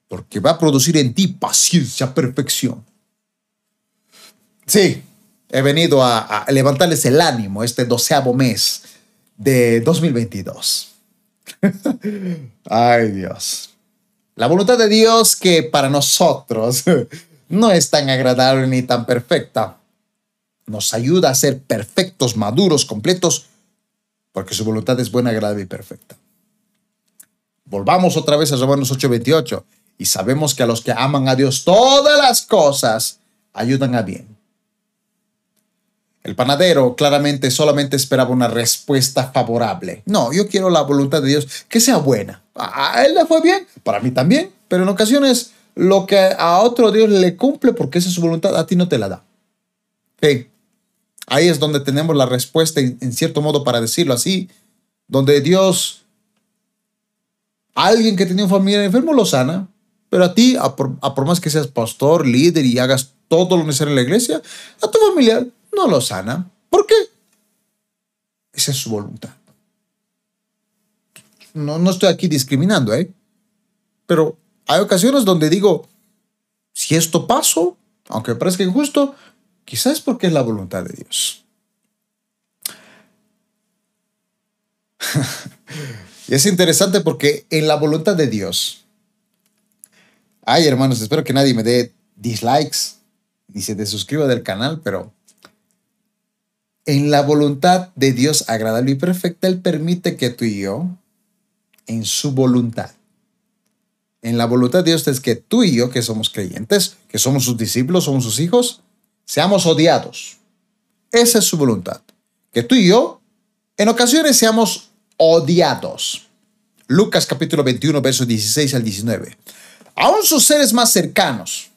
porque va a producir en ti paciencia, perfección. Sí, he venido a, levantarles el ánimo este doceavo mes de 2022. Ay Dios. La voluntad de Dios que para nosotros no es tan agradable ni tan perfecta. Nos ayuda a ser perfectos, maduros, completos, porque su voluntad es buena, agradable y perfecta. Volvamos otra vez a Romanos 8:28 y sabemos que a los que aman a Dios todas las cosas ayudan a bien. El panadero claramente solamente esperaba una respuesta favorable. No, yo quiero la voluntad de Dios que sea buena. A él le fue bien, para mí también, pero en ocasiones lo que a otro Dios le cumple porque esa es su voluntad, a ti no te la da. Ahí es donde tenemos la respuesta, en cierto modo, para decirlo así, donde Dios, alguien que tenía un familiar enfermo lo sana, pero a ti, a por más que seas pastor, líder y hagas todo lo necesario en la iglesia, a tu familiar no lo sana. ¿Por qué? Esa es su voluntad. No, no estoy aquí discriminando, ¿eh? Pero hay ocasiones donde digo, si esto pasó, aunque parezca injusto, quizás porque es la voluntad de Dios. y es interesante porque en la voluntad de Dios, ay hermanos, espero que nadie me dé dislikes ni se desuscriba del canal, pero en la voluntad de Dios agradable y perfecta, Él permite que tú y yo, en su voluntad, en la voluntad de Dios es que tú y yo, que somos creyentes, que somos sus discípulos, somos sus hijos, seamos odiados. Esa es su voluntad. Que tú y yo, en ocasiones, seamos odiados. Lucas capítulo 21, versos 16 al 19. Aún sus seres más cercanos,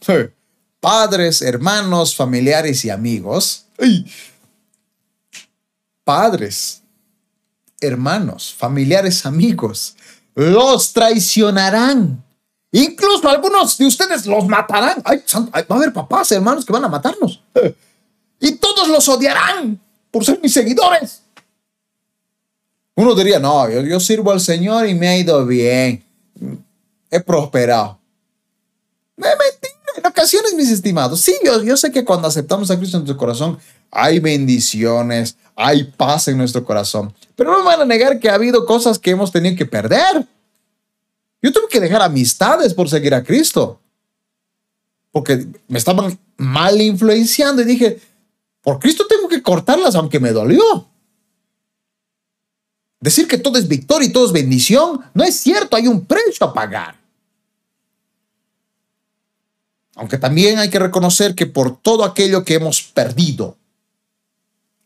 padres, hermanos, familiares y amigos, padres, hermanos, familiares, amigos, los traicionarán. Incluso algunos de ustedes los matarán. va a haber papás, hermanos que van a matarnos. Y todos los odiarán por ser mis seguidores. Uno diría, no, yo, sirvo al Señor y me ha ido bien. He prosperado. Me mentira. En ocasiones, mis estimados. Sí, yo, yo sé que cuando aceptamos a Cristo en nuestro corazón, hay bendiciones, hay paz en nuestro corazón. Pero no me van a negar que ha habido cosas que hemos tenido que perder. Yo tuve que dejar amistades por seguir a Cristo. Porque me estaban mal influenciando y dije, por Cristo tengo que cortarlas aunque me dolió. Decir que todo es victoria y todo es bendición no es cierto, hay un precio a pagar. Aunque también hay que reconocer que por todo aquello que hemos perdido,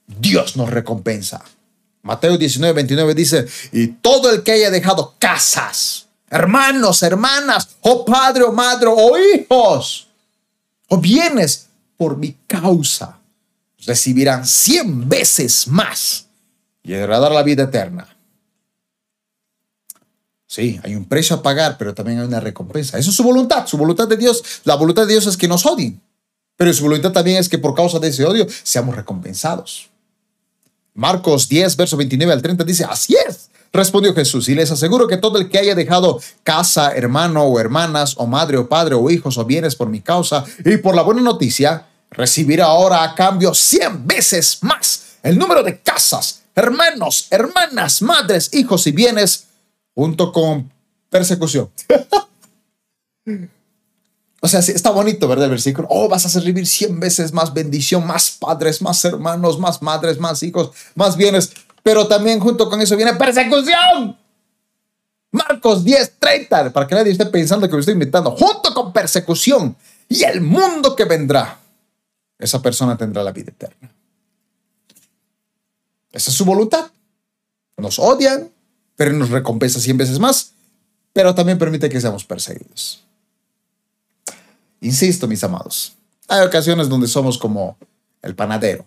Dios nos recompensa. Mateo 19, 29 dice, y todo el que haya dejado casas, hermanos, hermanas, o padre o madre, o hijos, o bienes por mi causa, recibirán cien veces más y heredar la vida eterna. Sí, hay un precio a pagar, pero también hay una recompensa. Eso es su voluntad, su voluntad de Dios. La voluntad de Dios es que nos odien, pero su voluntad también es que por causa de ese odio seamos recompensados. Marcos 10, verso 29 al 30 dice, así es, respondió Jesús, y les aseguro que todo el que haya dejado casa, hermano o hermanas, o madre o padre o hijos o bienes por mi causa y por la buena noticia, recibirá ahora a cambio cien veces más el número de casas, hermanos, hermanas, madres, hijos y bienes, junto con persecución. O sea, está bonito, ¿verdad? El versículo. Oh, vas a recibir cien veces más bendición, más padres, más hermanos, más madres, más hijos, más bienes. Pero también junto con eso viene persecución. Marcos 10, 30, para que nadie esté pensando que me estoy invitando. Junto con persecución y el mundo que vendrá, esa persona tendrá la vida eterna. Esa es su voluntad. Nos odian, pero nos recompensa cien veces más, pero también permite que seamos perseguidos. Insisto, mis amados, hay ocasiones donde somos como el panadero.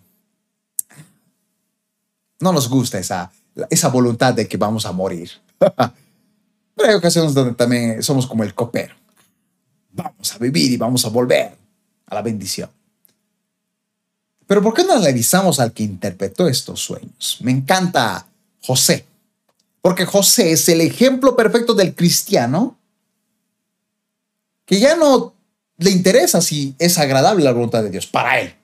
No nos gusta esa, esa voluntad de que vamos a morir. Pero hay ocasiones donde también somos como el copero. Vamos a vivir y vamos a volver a la bendición. Pero ¿por qué no analizamos al que interpretó estos sueños? Me encanta José, porque José es el ejemplo perfecto del cristiano que ya no le interesa si es agradable la voluntad de Dios para él.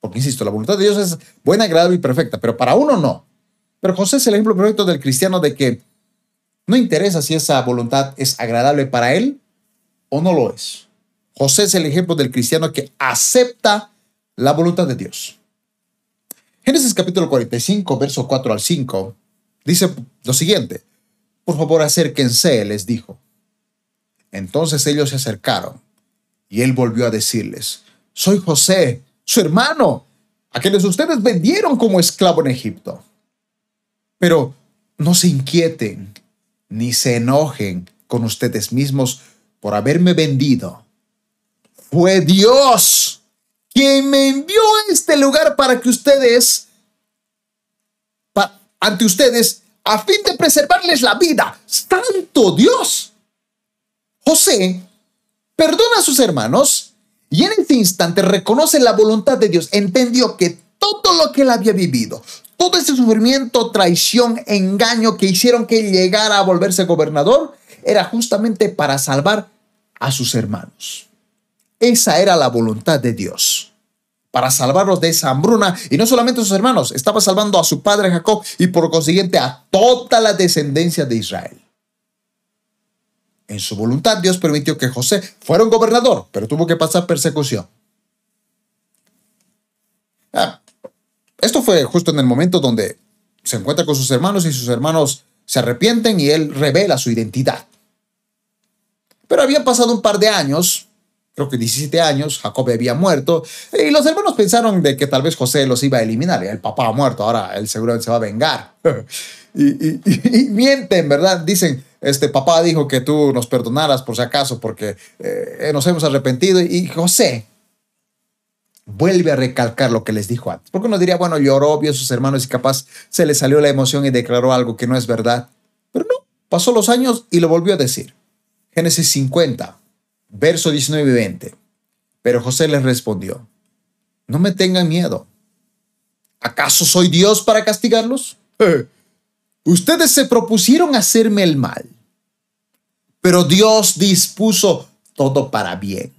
Porque, insisto, la voluntad de Dios es buena, agradable y perfecta, pero para uno no. Pero José es el ejemplo perfecto del cristiano de que no interesa si esa voluntad es agradable para él o no lo es? José es el ejemplo del cristiano que acepta la voluntad de Dios. Génesis capítulo 45, verso 4 al 5, dice lo siguiente. Por favor, acérquense, les dijo. Entonces ellos se acercaron y él volvió a decirles, soy José, su hermano, a quienes ustedes vendieron como esclavo en Egipto. Pero no se inquieten ni se enojen con ustedes mismos por haberme vendido. Fue Dios quien me envió a este lugar para que ustedes, ante ustedes, a fin de preservarles la vida. Santo Dios. José perdona a sus hermanos y en este instante reconoce la voluntad de Dios. Entendió que todo lo que él había vivido, todo ese sufrimiento, traición, engaño que hicieron que llegara a volverse gobernador, era justamente para salvar a sus hermanos. Esa era la voluntad de Dios, para salvarlos de esa hambruna, y no solamente a sus hermanos, estaba salvando a su padre Jacob y por consiguiente a toda la descendencia de Israel. En su voluntad Dios permitió que José fuera un gobernador, pero tuvo que pasar persecución. Ah, esto fue justo en el momento donde se encuentra con sus hermanos y sus hermanos se arrepienten y él revela su identidad. Pero habían pasado un par de años, creo que 17 años, Jacob había muerto y los hermanos pensaron de que tal vez José los iba a eliminar. El papá ha muerto, ahora él seguramente se va a vengar. y, mienten, ¿verdad? Dicen, este papá dijo que tú nos perdonaras por si acaso porque eh, nos hemos arrepentido y José vuelve a recalcar lo que les dijo antes. Porque uno diría, bueno, lloró, vio a sus hermanos y capaz se le salió la emoción y declaró algo que no es verdad. Pero no, pasó los años y lo volvió a decir. Génesis 50, verso 19 y 20. Pero José les respondió, no me tengan miedo. ¿Acaso soy Dios para castigarlos? Ustedes se propusieron hacerme el mal, pero Dios dispuso todo para bien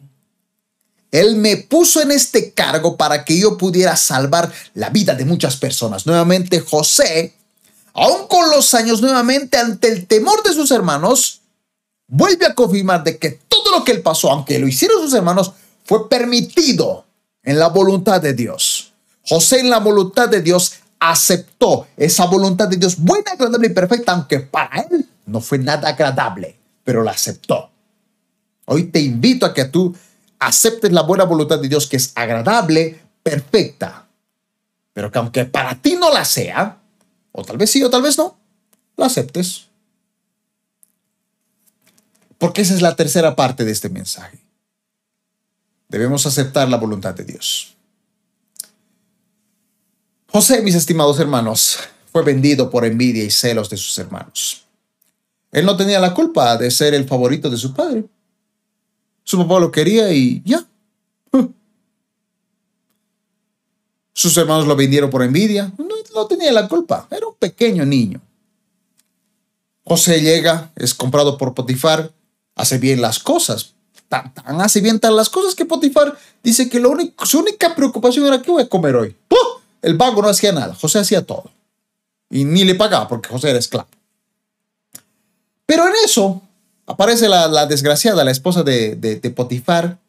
él me puso en este cargo para que yo pudiera salvar la vida de muchas personas. Nuevamente José, aún con los años, nuevamente ante el temor de sus hermanos, vuelve a confirmar de que todo lo que él pasó, aunque lo hicieron sus hermanos, fue permitido en la voluntad de Dios. José en la voluntad de Dios aceptó esa voluntad de Dios buena, agradable y perfecta, aunque para él no fue nada agradable, pero la aceptó. Hoy te invito a que tú aceptes la buena voluntad de Dios que es agradable, perfecta, pero que aunque para ti no la sea, o tal vez sí o tal vez no, la aceptes. Porque esa es la tercera parte de este mensaje. Debemos aceptar la voluntad de Dios. José, mis estimados hermanos, fue vendido por envidia y celos de sus hermanos. Él no tenía la culpa de ser el favorito de su padre. Su papá lo quería y ya. Sus hermanos lo vendieron por envidia. No, tenía la culpa. Era un pequeño niño. José llega, es comprado por Potifar, hace bien las cosas. Tan, hace bien tan las cosas que Potifar dice que su única preocupación era qué voy a comer hoy. El vago no hacía nada, José hacía todo. Y ni le pagaba porque José era esclavo. Pero en eso, Aparece la, desgraciada, la esposa de, Potifar.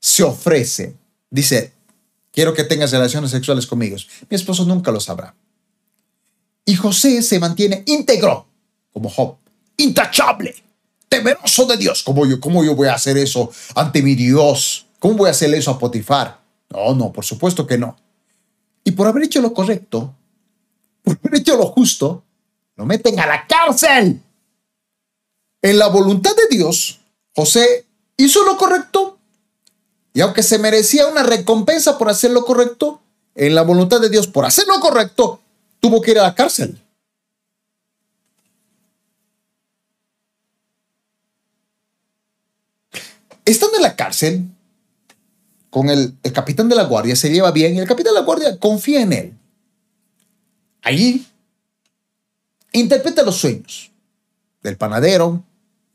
Se ofrece. Dice, quiero que tengas relaciones sexuales conmigo. Mi esposo nunca lo sabrá. Y José se mantiene íntegro, como Job, intachable, temeroso de Dios. ¿Cómo yo, ¿Cómo yo voy a hacer eso ante mi Dios? ¿Cómo voy a hacer eso a Potifar? No, no, por supuesto que no. Y por haber hecho lo correcto, por haber hecho lo justo, lo meten a la cárcel. En la voluntad de Dios, José hizo lo correcto y aunque se merecía una recompensa por hacer lo correcto, en la voluntad de Dios por hacer lo correcto, tuvo que ir a la cárcel. Estando en la cárcel, con el, el, capitán de la guardia se lleva bien y el capitán de la guardia confía en él. Allí interpreta los sueños del panadero,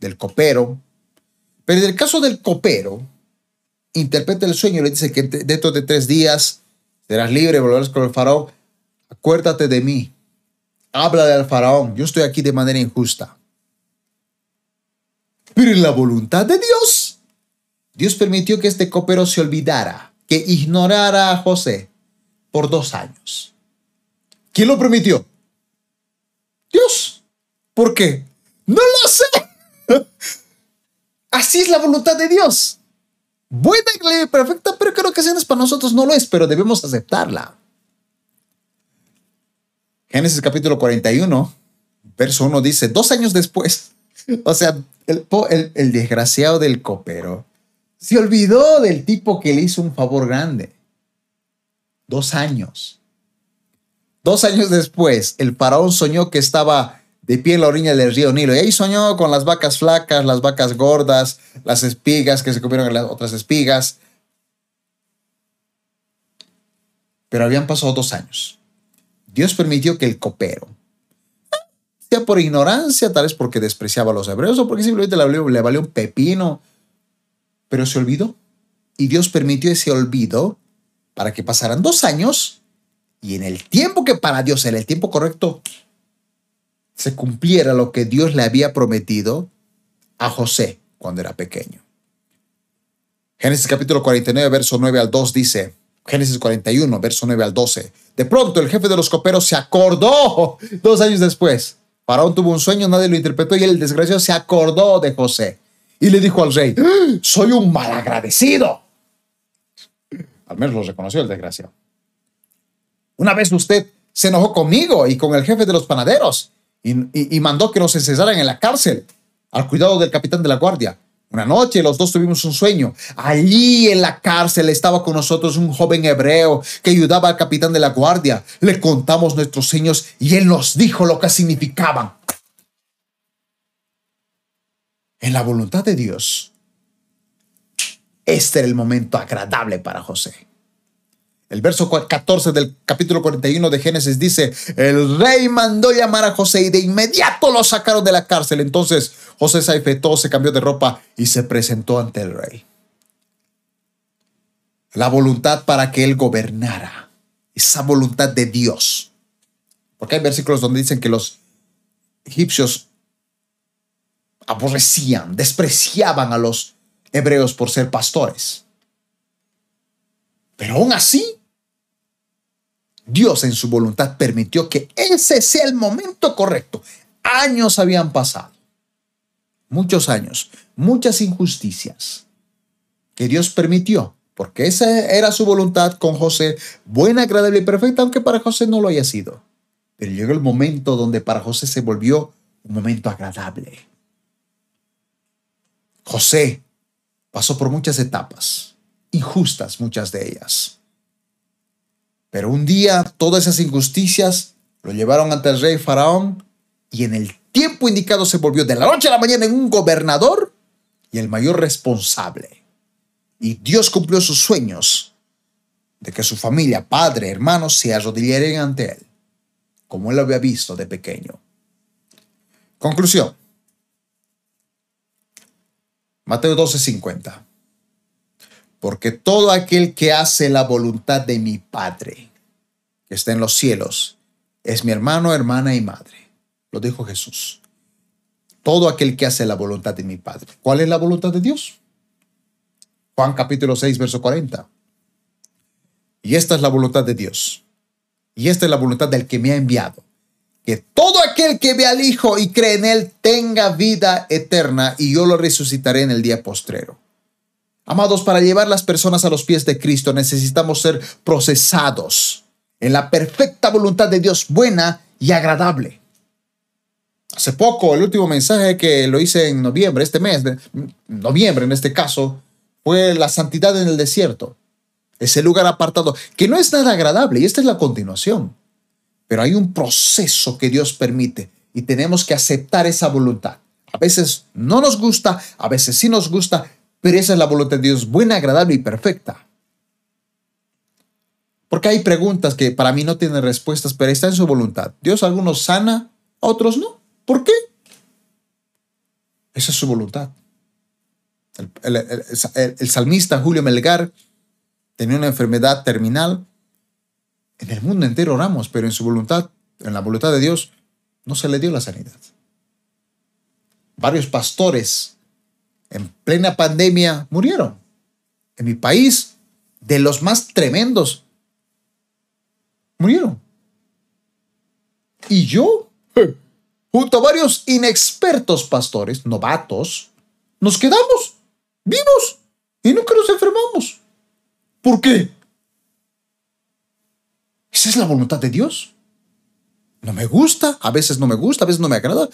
del copero. Pero en el caso del copero, interpreta el sueño y le dice que dentro de tres días serás libre, volverás con el faraón. Acuérdate de mí. Habla al faraón. Yo estoy aquí de manera injusta. Pero en la voluntad de Dios, Dios permitió que este copero se olvidara, que ignorara a José por dos años. ¿Quién lo permitió? Dios. ¿Por qué? No lo sé. Así es la voluntad de Dios. Buena y perfecta, pero que ocasiones para nosotros no lo es, pero debemos aceptarla. Génesis capítulo 41, verso 1 dice, dos años después, o sea, el, desgraciado del copero se olvidó del tipo que le hizo un favor grande. Dos años. Dos años después, el faraón soñó que estaba de pie en la orilla del río Nilo. Y ahí soñó con las vacas flacas, las vacas gordas, las espigas que se comieron en las otras espigas. Pero habían pasado dos años. Dios permitió que el copero, sea por ignorancia, tal vez porque despreciaba a los hebreos o porque simplemente le valió, le valió un pepino, pero se olvidó. Y Dios permitió ese olvido para que pasaran dos años y en el tiempo que para Dios era el tiempo correcto, se cumpliera lo que Dios le había prometido a José cuando era pequeño. Génesis capítulo 49, verso 9 al 2 dice, Génesis 41, verso 9 al 12, de pronto el jefe de los coperos se acordó dos años después. Faraón tuvo un sueño, nadie lo interpretó y el desgraciado se acordó de José y le dijo al rey, soy un malagradecido. Al menos lo reconoció el desgraciado. Una vez usted se enojó conmigo y con el jefe de los panaderos y, mandó que nos encerraran en la cárcel al cuidado del capitán de la guardia. Una noche los dos tuvimos un sueño. Allí en la cárcel estaba con nosotros un joven hebreo que ayudaba al capitán de la guardia. Le contamos nuestros sueños y él nos dijo lo que significaban. En la voluntad de Dios, este era el momento agradable para José. El verso 14 del capítulo 41 de Génesis dice, el rey mandó llamar a José y de inmediato lo sacaron de la cárcel. Entonces José se afeitó, se cambió de ropa y se presentó ante el rey. La voluntad para que él gobernara, esa voluntad de Dios. Porque hay versículos donde dicen que los egipcios aborrecían, despreciaban a los hebreos por ser pastores. Pero aún así, Dios en su voluntad permitió que ese sea el momento correcto. Años habían pasado, muchos años, muchas injusticias que Dios permitió, porque esa era su voluntad con José, buena, agradable y perfecta, aunque para José no lo haya sido. Pero llegó el momento donde para José se volvió un momento agradable. José pasó por muchas etapas, injustas muchas de ellas pero un día todas esas injusticias lo llevaron ante el rey Faraón y en el tiempo indicado se volvió de la noche a la mañana en un gobernador y el mayor responsable. Y Dios cumplió sus sueños de que su familia, padre, hermanos, se arrodillaran ante él, como él lo había visto de pequeño. Conclusión. Mateo 12:50 porque todo aquel que hace la voluntad de mi Padre, que está en los cielos, es mi hermano, hermana y madre. Lo dijo Jesús. Todo aquel que hace la voluntad de mi Padre. ¿Cuál es la voluntad de Dios? Juan capítulo 6, verso 40. Y esta es la voluntad de Dios. Y esta es la voluntad del que me ha enviado. Que todo aquel que ve al Hijo y cree en Él tenga vida eterna y yo lo resucitaré en el día postrero. Amados, para llevar las personas a los pies de Cristo necesitamos ser procesados en la perfecta voluntad de Dios buena y agradable. Hace poco, el último mensaje que lo hice en noviembre, este mes, de noviembre en este caso, fue la santidad en el desierto. Ese lugar apartado, que no es nada agradable, y esta es la continuación. Pero hay un proceso que Dios permite y tenemos que aceptar esa voluntad. A veces no nos gusta, a veces sí nos gusta, pero esa es la voluntad de Dios, buena, agradable y perfecta. Porque hay preguntas que para mí no tienen respuestas, pero está en su voluntad. Dios algunos sana, otros no. ¿Por qué? Esa es su voluntad. El, salmista Julio Melgar tenía una enfermedad terminal. En el mundo entero oramos, pero en su voluntad, en la voluntad de Dios, no se le dio la sanidad. Varios pastores en plena pandemia murieron. En mi país, de los más tremendos, murieron. Y yo, junto a varios inexpertos pastores, novatos, nos quedamos vivos y nunca nos enfermamos. ¿Por qué? Esa es la voluntad de Dios. No me gusta, a veces no me gusta, a veces no me agrada,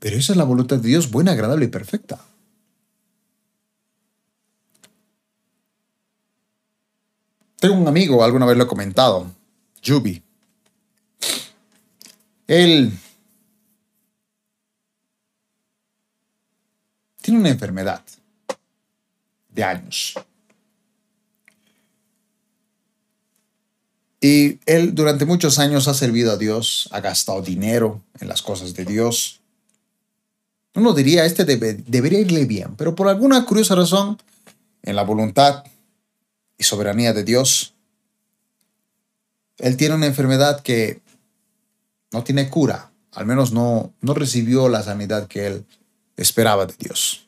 pero esa es la voluntad de Dios, buena, agradable y perfecta. Tengo un amigo, alguna vez lo he comentado, Juby. Él tiene una enfermedad de años. Y él durante muchos años ha servido a Dios, ha gastado dinero en las cosas de Dios. Uno diría, este debería irle bien, pero por alguna curiosa razón, en la voluntad y soberanía de Dios, él tiene una enfermedad que no tiene cura, al menos no, no recibió la sanidad que él esperaba de Dios.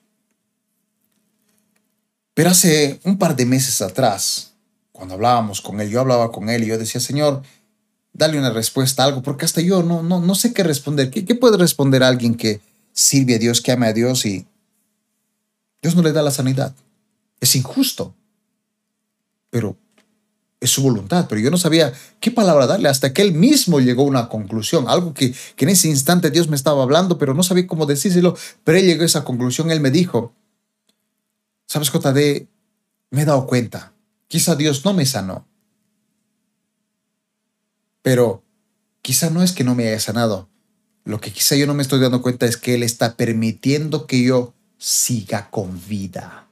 Pero hace un par de meses atrás, cuando hablábamos con él, yo hablaba con él y yo decía, Señor, dale una respuesta a algo, porque hasta yo no, no, no sé qué responder. ¿Qué, ¿Qué puede responder alguien que sirve a Dios, que ama a Dios y Dios no le da la sanidad? Es injusto, pero es su voluntad. Pero yo no sabía qué palabra darle hasta que él mismo llegó a una conclusión, algo que, que en ese instante Dios me estaba hablando, pero no sabía cómo decírselo. Pero él llegó a esa conclusión, él me dijo, ¿sabes, JD? Me he dado cuenta Quizá Dios no me sanó. Pero quizá no es que no me haya sanado. Lo que quizá yo no me estoy dando cuenta es que Él está permitiendo que yo siga con vida.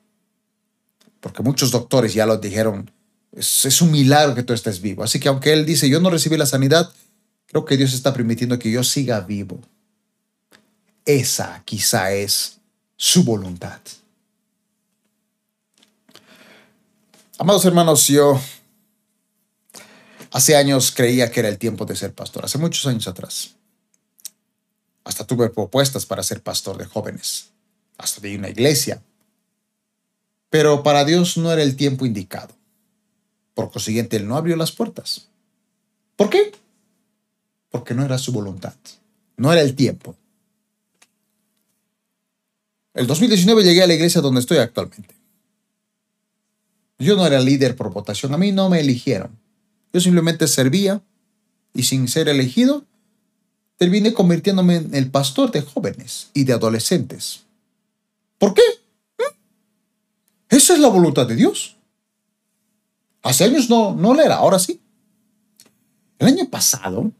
Porque muchos doctores ya lo dijeron, es, es, un milagro que tú estés vivo. Así que aunque Él dice, yo no recibí la sanidad, creo que Dios está permitiendo que yo siga vivo. Esa quizá es su voluntad. Amados hermanos, yo hace años creía que era el tiempo de ser pastor, hace muchos años atrás. Hasta tuve propuestas para ser pastor de jóvenes, hasta de una iglesia. Pero para Dios no era el tiempo indicado. Por consiguiente, Él no abrió las puertas. ¿Por qué? Porque no era su voluntad, no era el tiempo. El 2019 llegué a la iglesia donde estoy actualmente. Yo no era líder por votación, a mí no me eligieron. Yo simplemente servía y sin ser elegido, terminé convirtiéndome en el pastor de jóvenes y de adolescentes. ¿Por qué? ¿Mm? Esa es la voluntad de Dios. Hace años no, no era, ahora sí. El año pasado,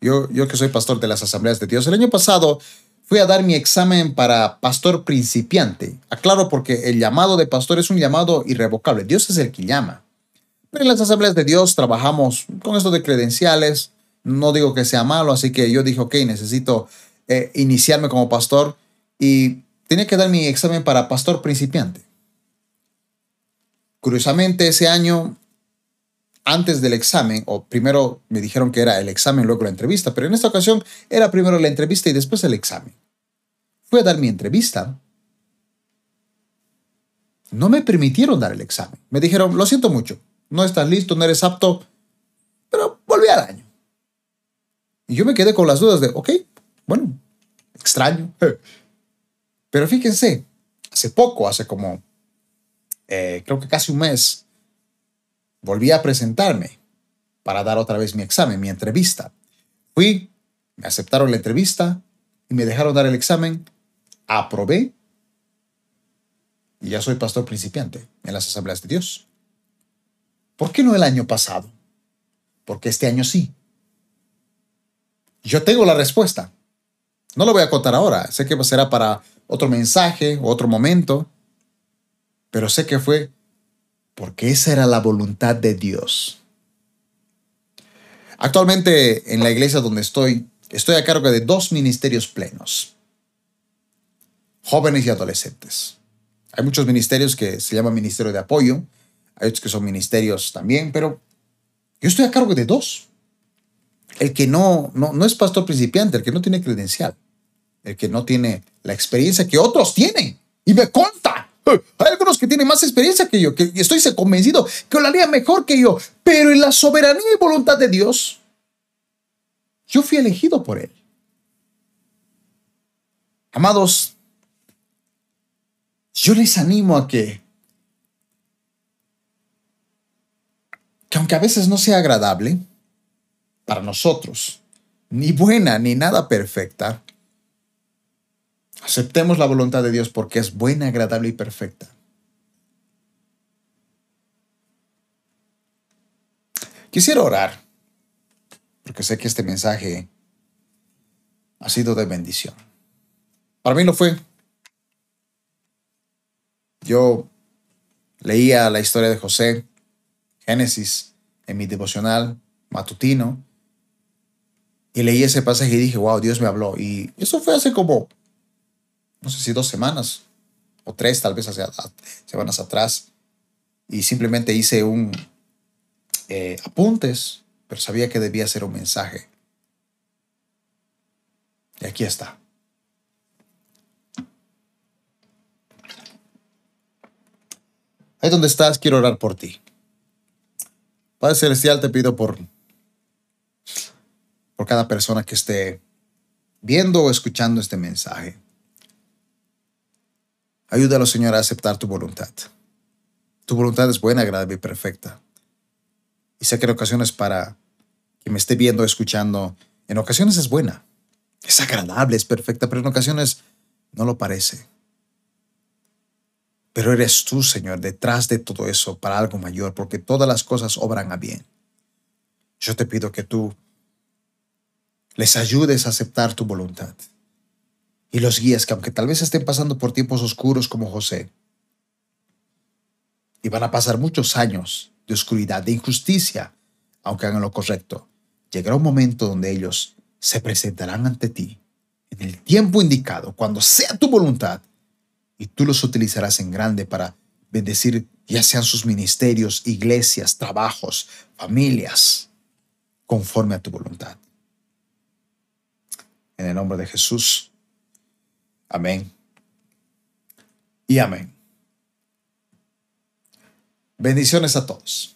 yo, yo que soy pastor de las asambleas de Dios, el año pasado fui a dar mi examen para pastor principiante. Aclaro porque el llamado de pastor es un llamado irrevocable. Dios es el que llama. Pero en las asambleas de Dios trabajamos con esto de credenciales. No digo que sea malo, así que yo dije, ok, necesito eh, iniciarme como pastor y tenía que dar mi examen para pastor principiante. Curiosamente, ese año, antes del examen, o primero me dijeron que era el examen, luego la entrevista, pero en esta ocasión era primero la entrevista y después el examen. Fui a dar mi entrevista. No me permitieron dar el examen. Me dijeron, lo siento mucho, no estás listo, no eres apto, pero volví al año. Y yo me quedé con las dudas de, ok, bueno, extraño. Pero fíjense, hace poco, hace como, eh, creo que casi un mes, volví a presentarme para dar otra vez mi examen, mi entrevista. Fui, me aceptaron la entrevista y me dejaron dar el examen aprobé y ya soy pastor principiante en las asambleas de Dios. ¿Por qué no el año pasado? Porque este año sí. Yo tengo la respuesta. No lo voy a contar ahora. Sé que será para otro mensaje o otro momento. Pero sé que fue porque esa era la voluntad de Dios. Actualmente en la iglesia donde estoy, estoy a cargo de dos ministerios plenos jóvenes y adolescentes. Hay muchos ministerios que se llaman ministerio de apoyo, hay otros que son ministerios también, pero yo estoy a cargo de dos. El que no, no, no es pastor principiante, el que no tiene credencial, el que no tiene la experiencia que otros tienen. Y me conta. Hay algunos que tienen más experiencia que yo, que estoy convencido que lo haría mejor que yo. Pero en la soberanía y voluntad de Dios, yo fui elegido por Él. Amados, yo les animo a que, que aunque a veces no sea agradable para nosotros, ni buena ni nada perfecta, aceptemos la voluntad de Dios porque es buena, agradable y perfecta. Quisiera orar, porque sé que este mensaje ha sido de bendición. Para mí lo fue. Yo leía la historia de José, Génesis, en mi devocional matutino, y leí ese pasaje y dije, wow, Dios me habló. Y eso fue hace como, no sé si dos semanas, o tres tal vez hace semanas atrás, y simplemente hice un eh, apuntes, pero sabía que debía ser un mensaje. Y aquí está. Ahí donde estás, quiero orar por ti. Padre Celestial, te pido por, por cada persona que esté viendo o escuchando este mensaje. Ayúdalo, Señor, a aceptar tu voluntad. Tu voluntad es buena, agradable y perfecta. Y sé que en ocasiones para que me esté viendo escuchando, en ocasiones es buena. Es agradable, es perfecta, pero en ocasiones no lo parece. Pero eres tú, Señor, detrás de todo eso para algo mayor, porque todas las cosas obran a bien. Yo te pido que tú les ayudes a aceptar tu voluntad y los guías que aunque tal vez estén pasando por tiempos oscuros como José, y van a pasar muchos años de oscuridad, de injusticia, aunque hagan lo correcto, llegará un momento donde ellos se presentarán ante ti en el tiempo indicado, cuando sea tu voluntad, y tú los utilizarás en grande para bendecir ya sean sus ministerios, iglesias, trabajos, familias, conforme a tu voluntad. En el nombre de Jesús. Amén. Y amén. Bendiciones a todos.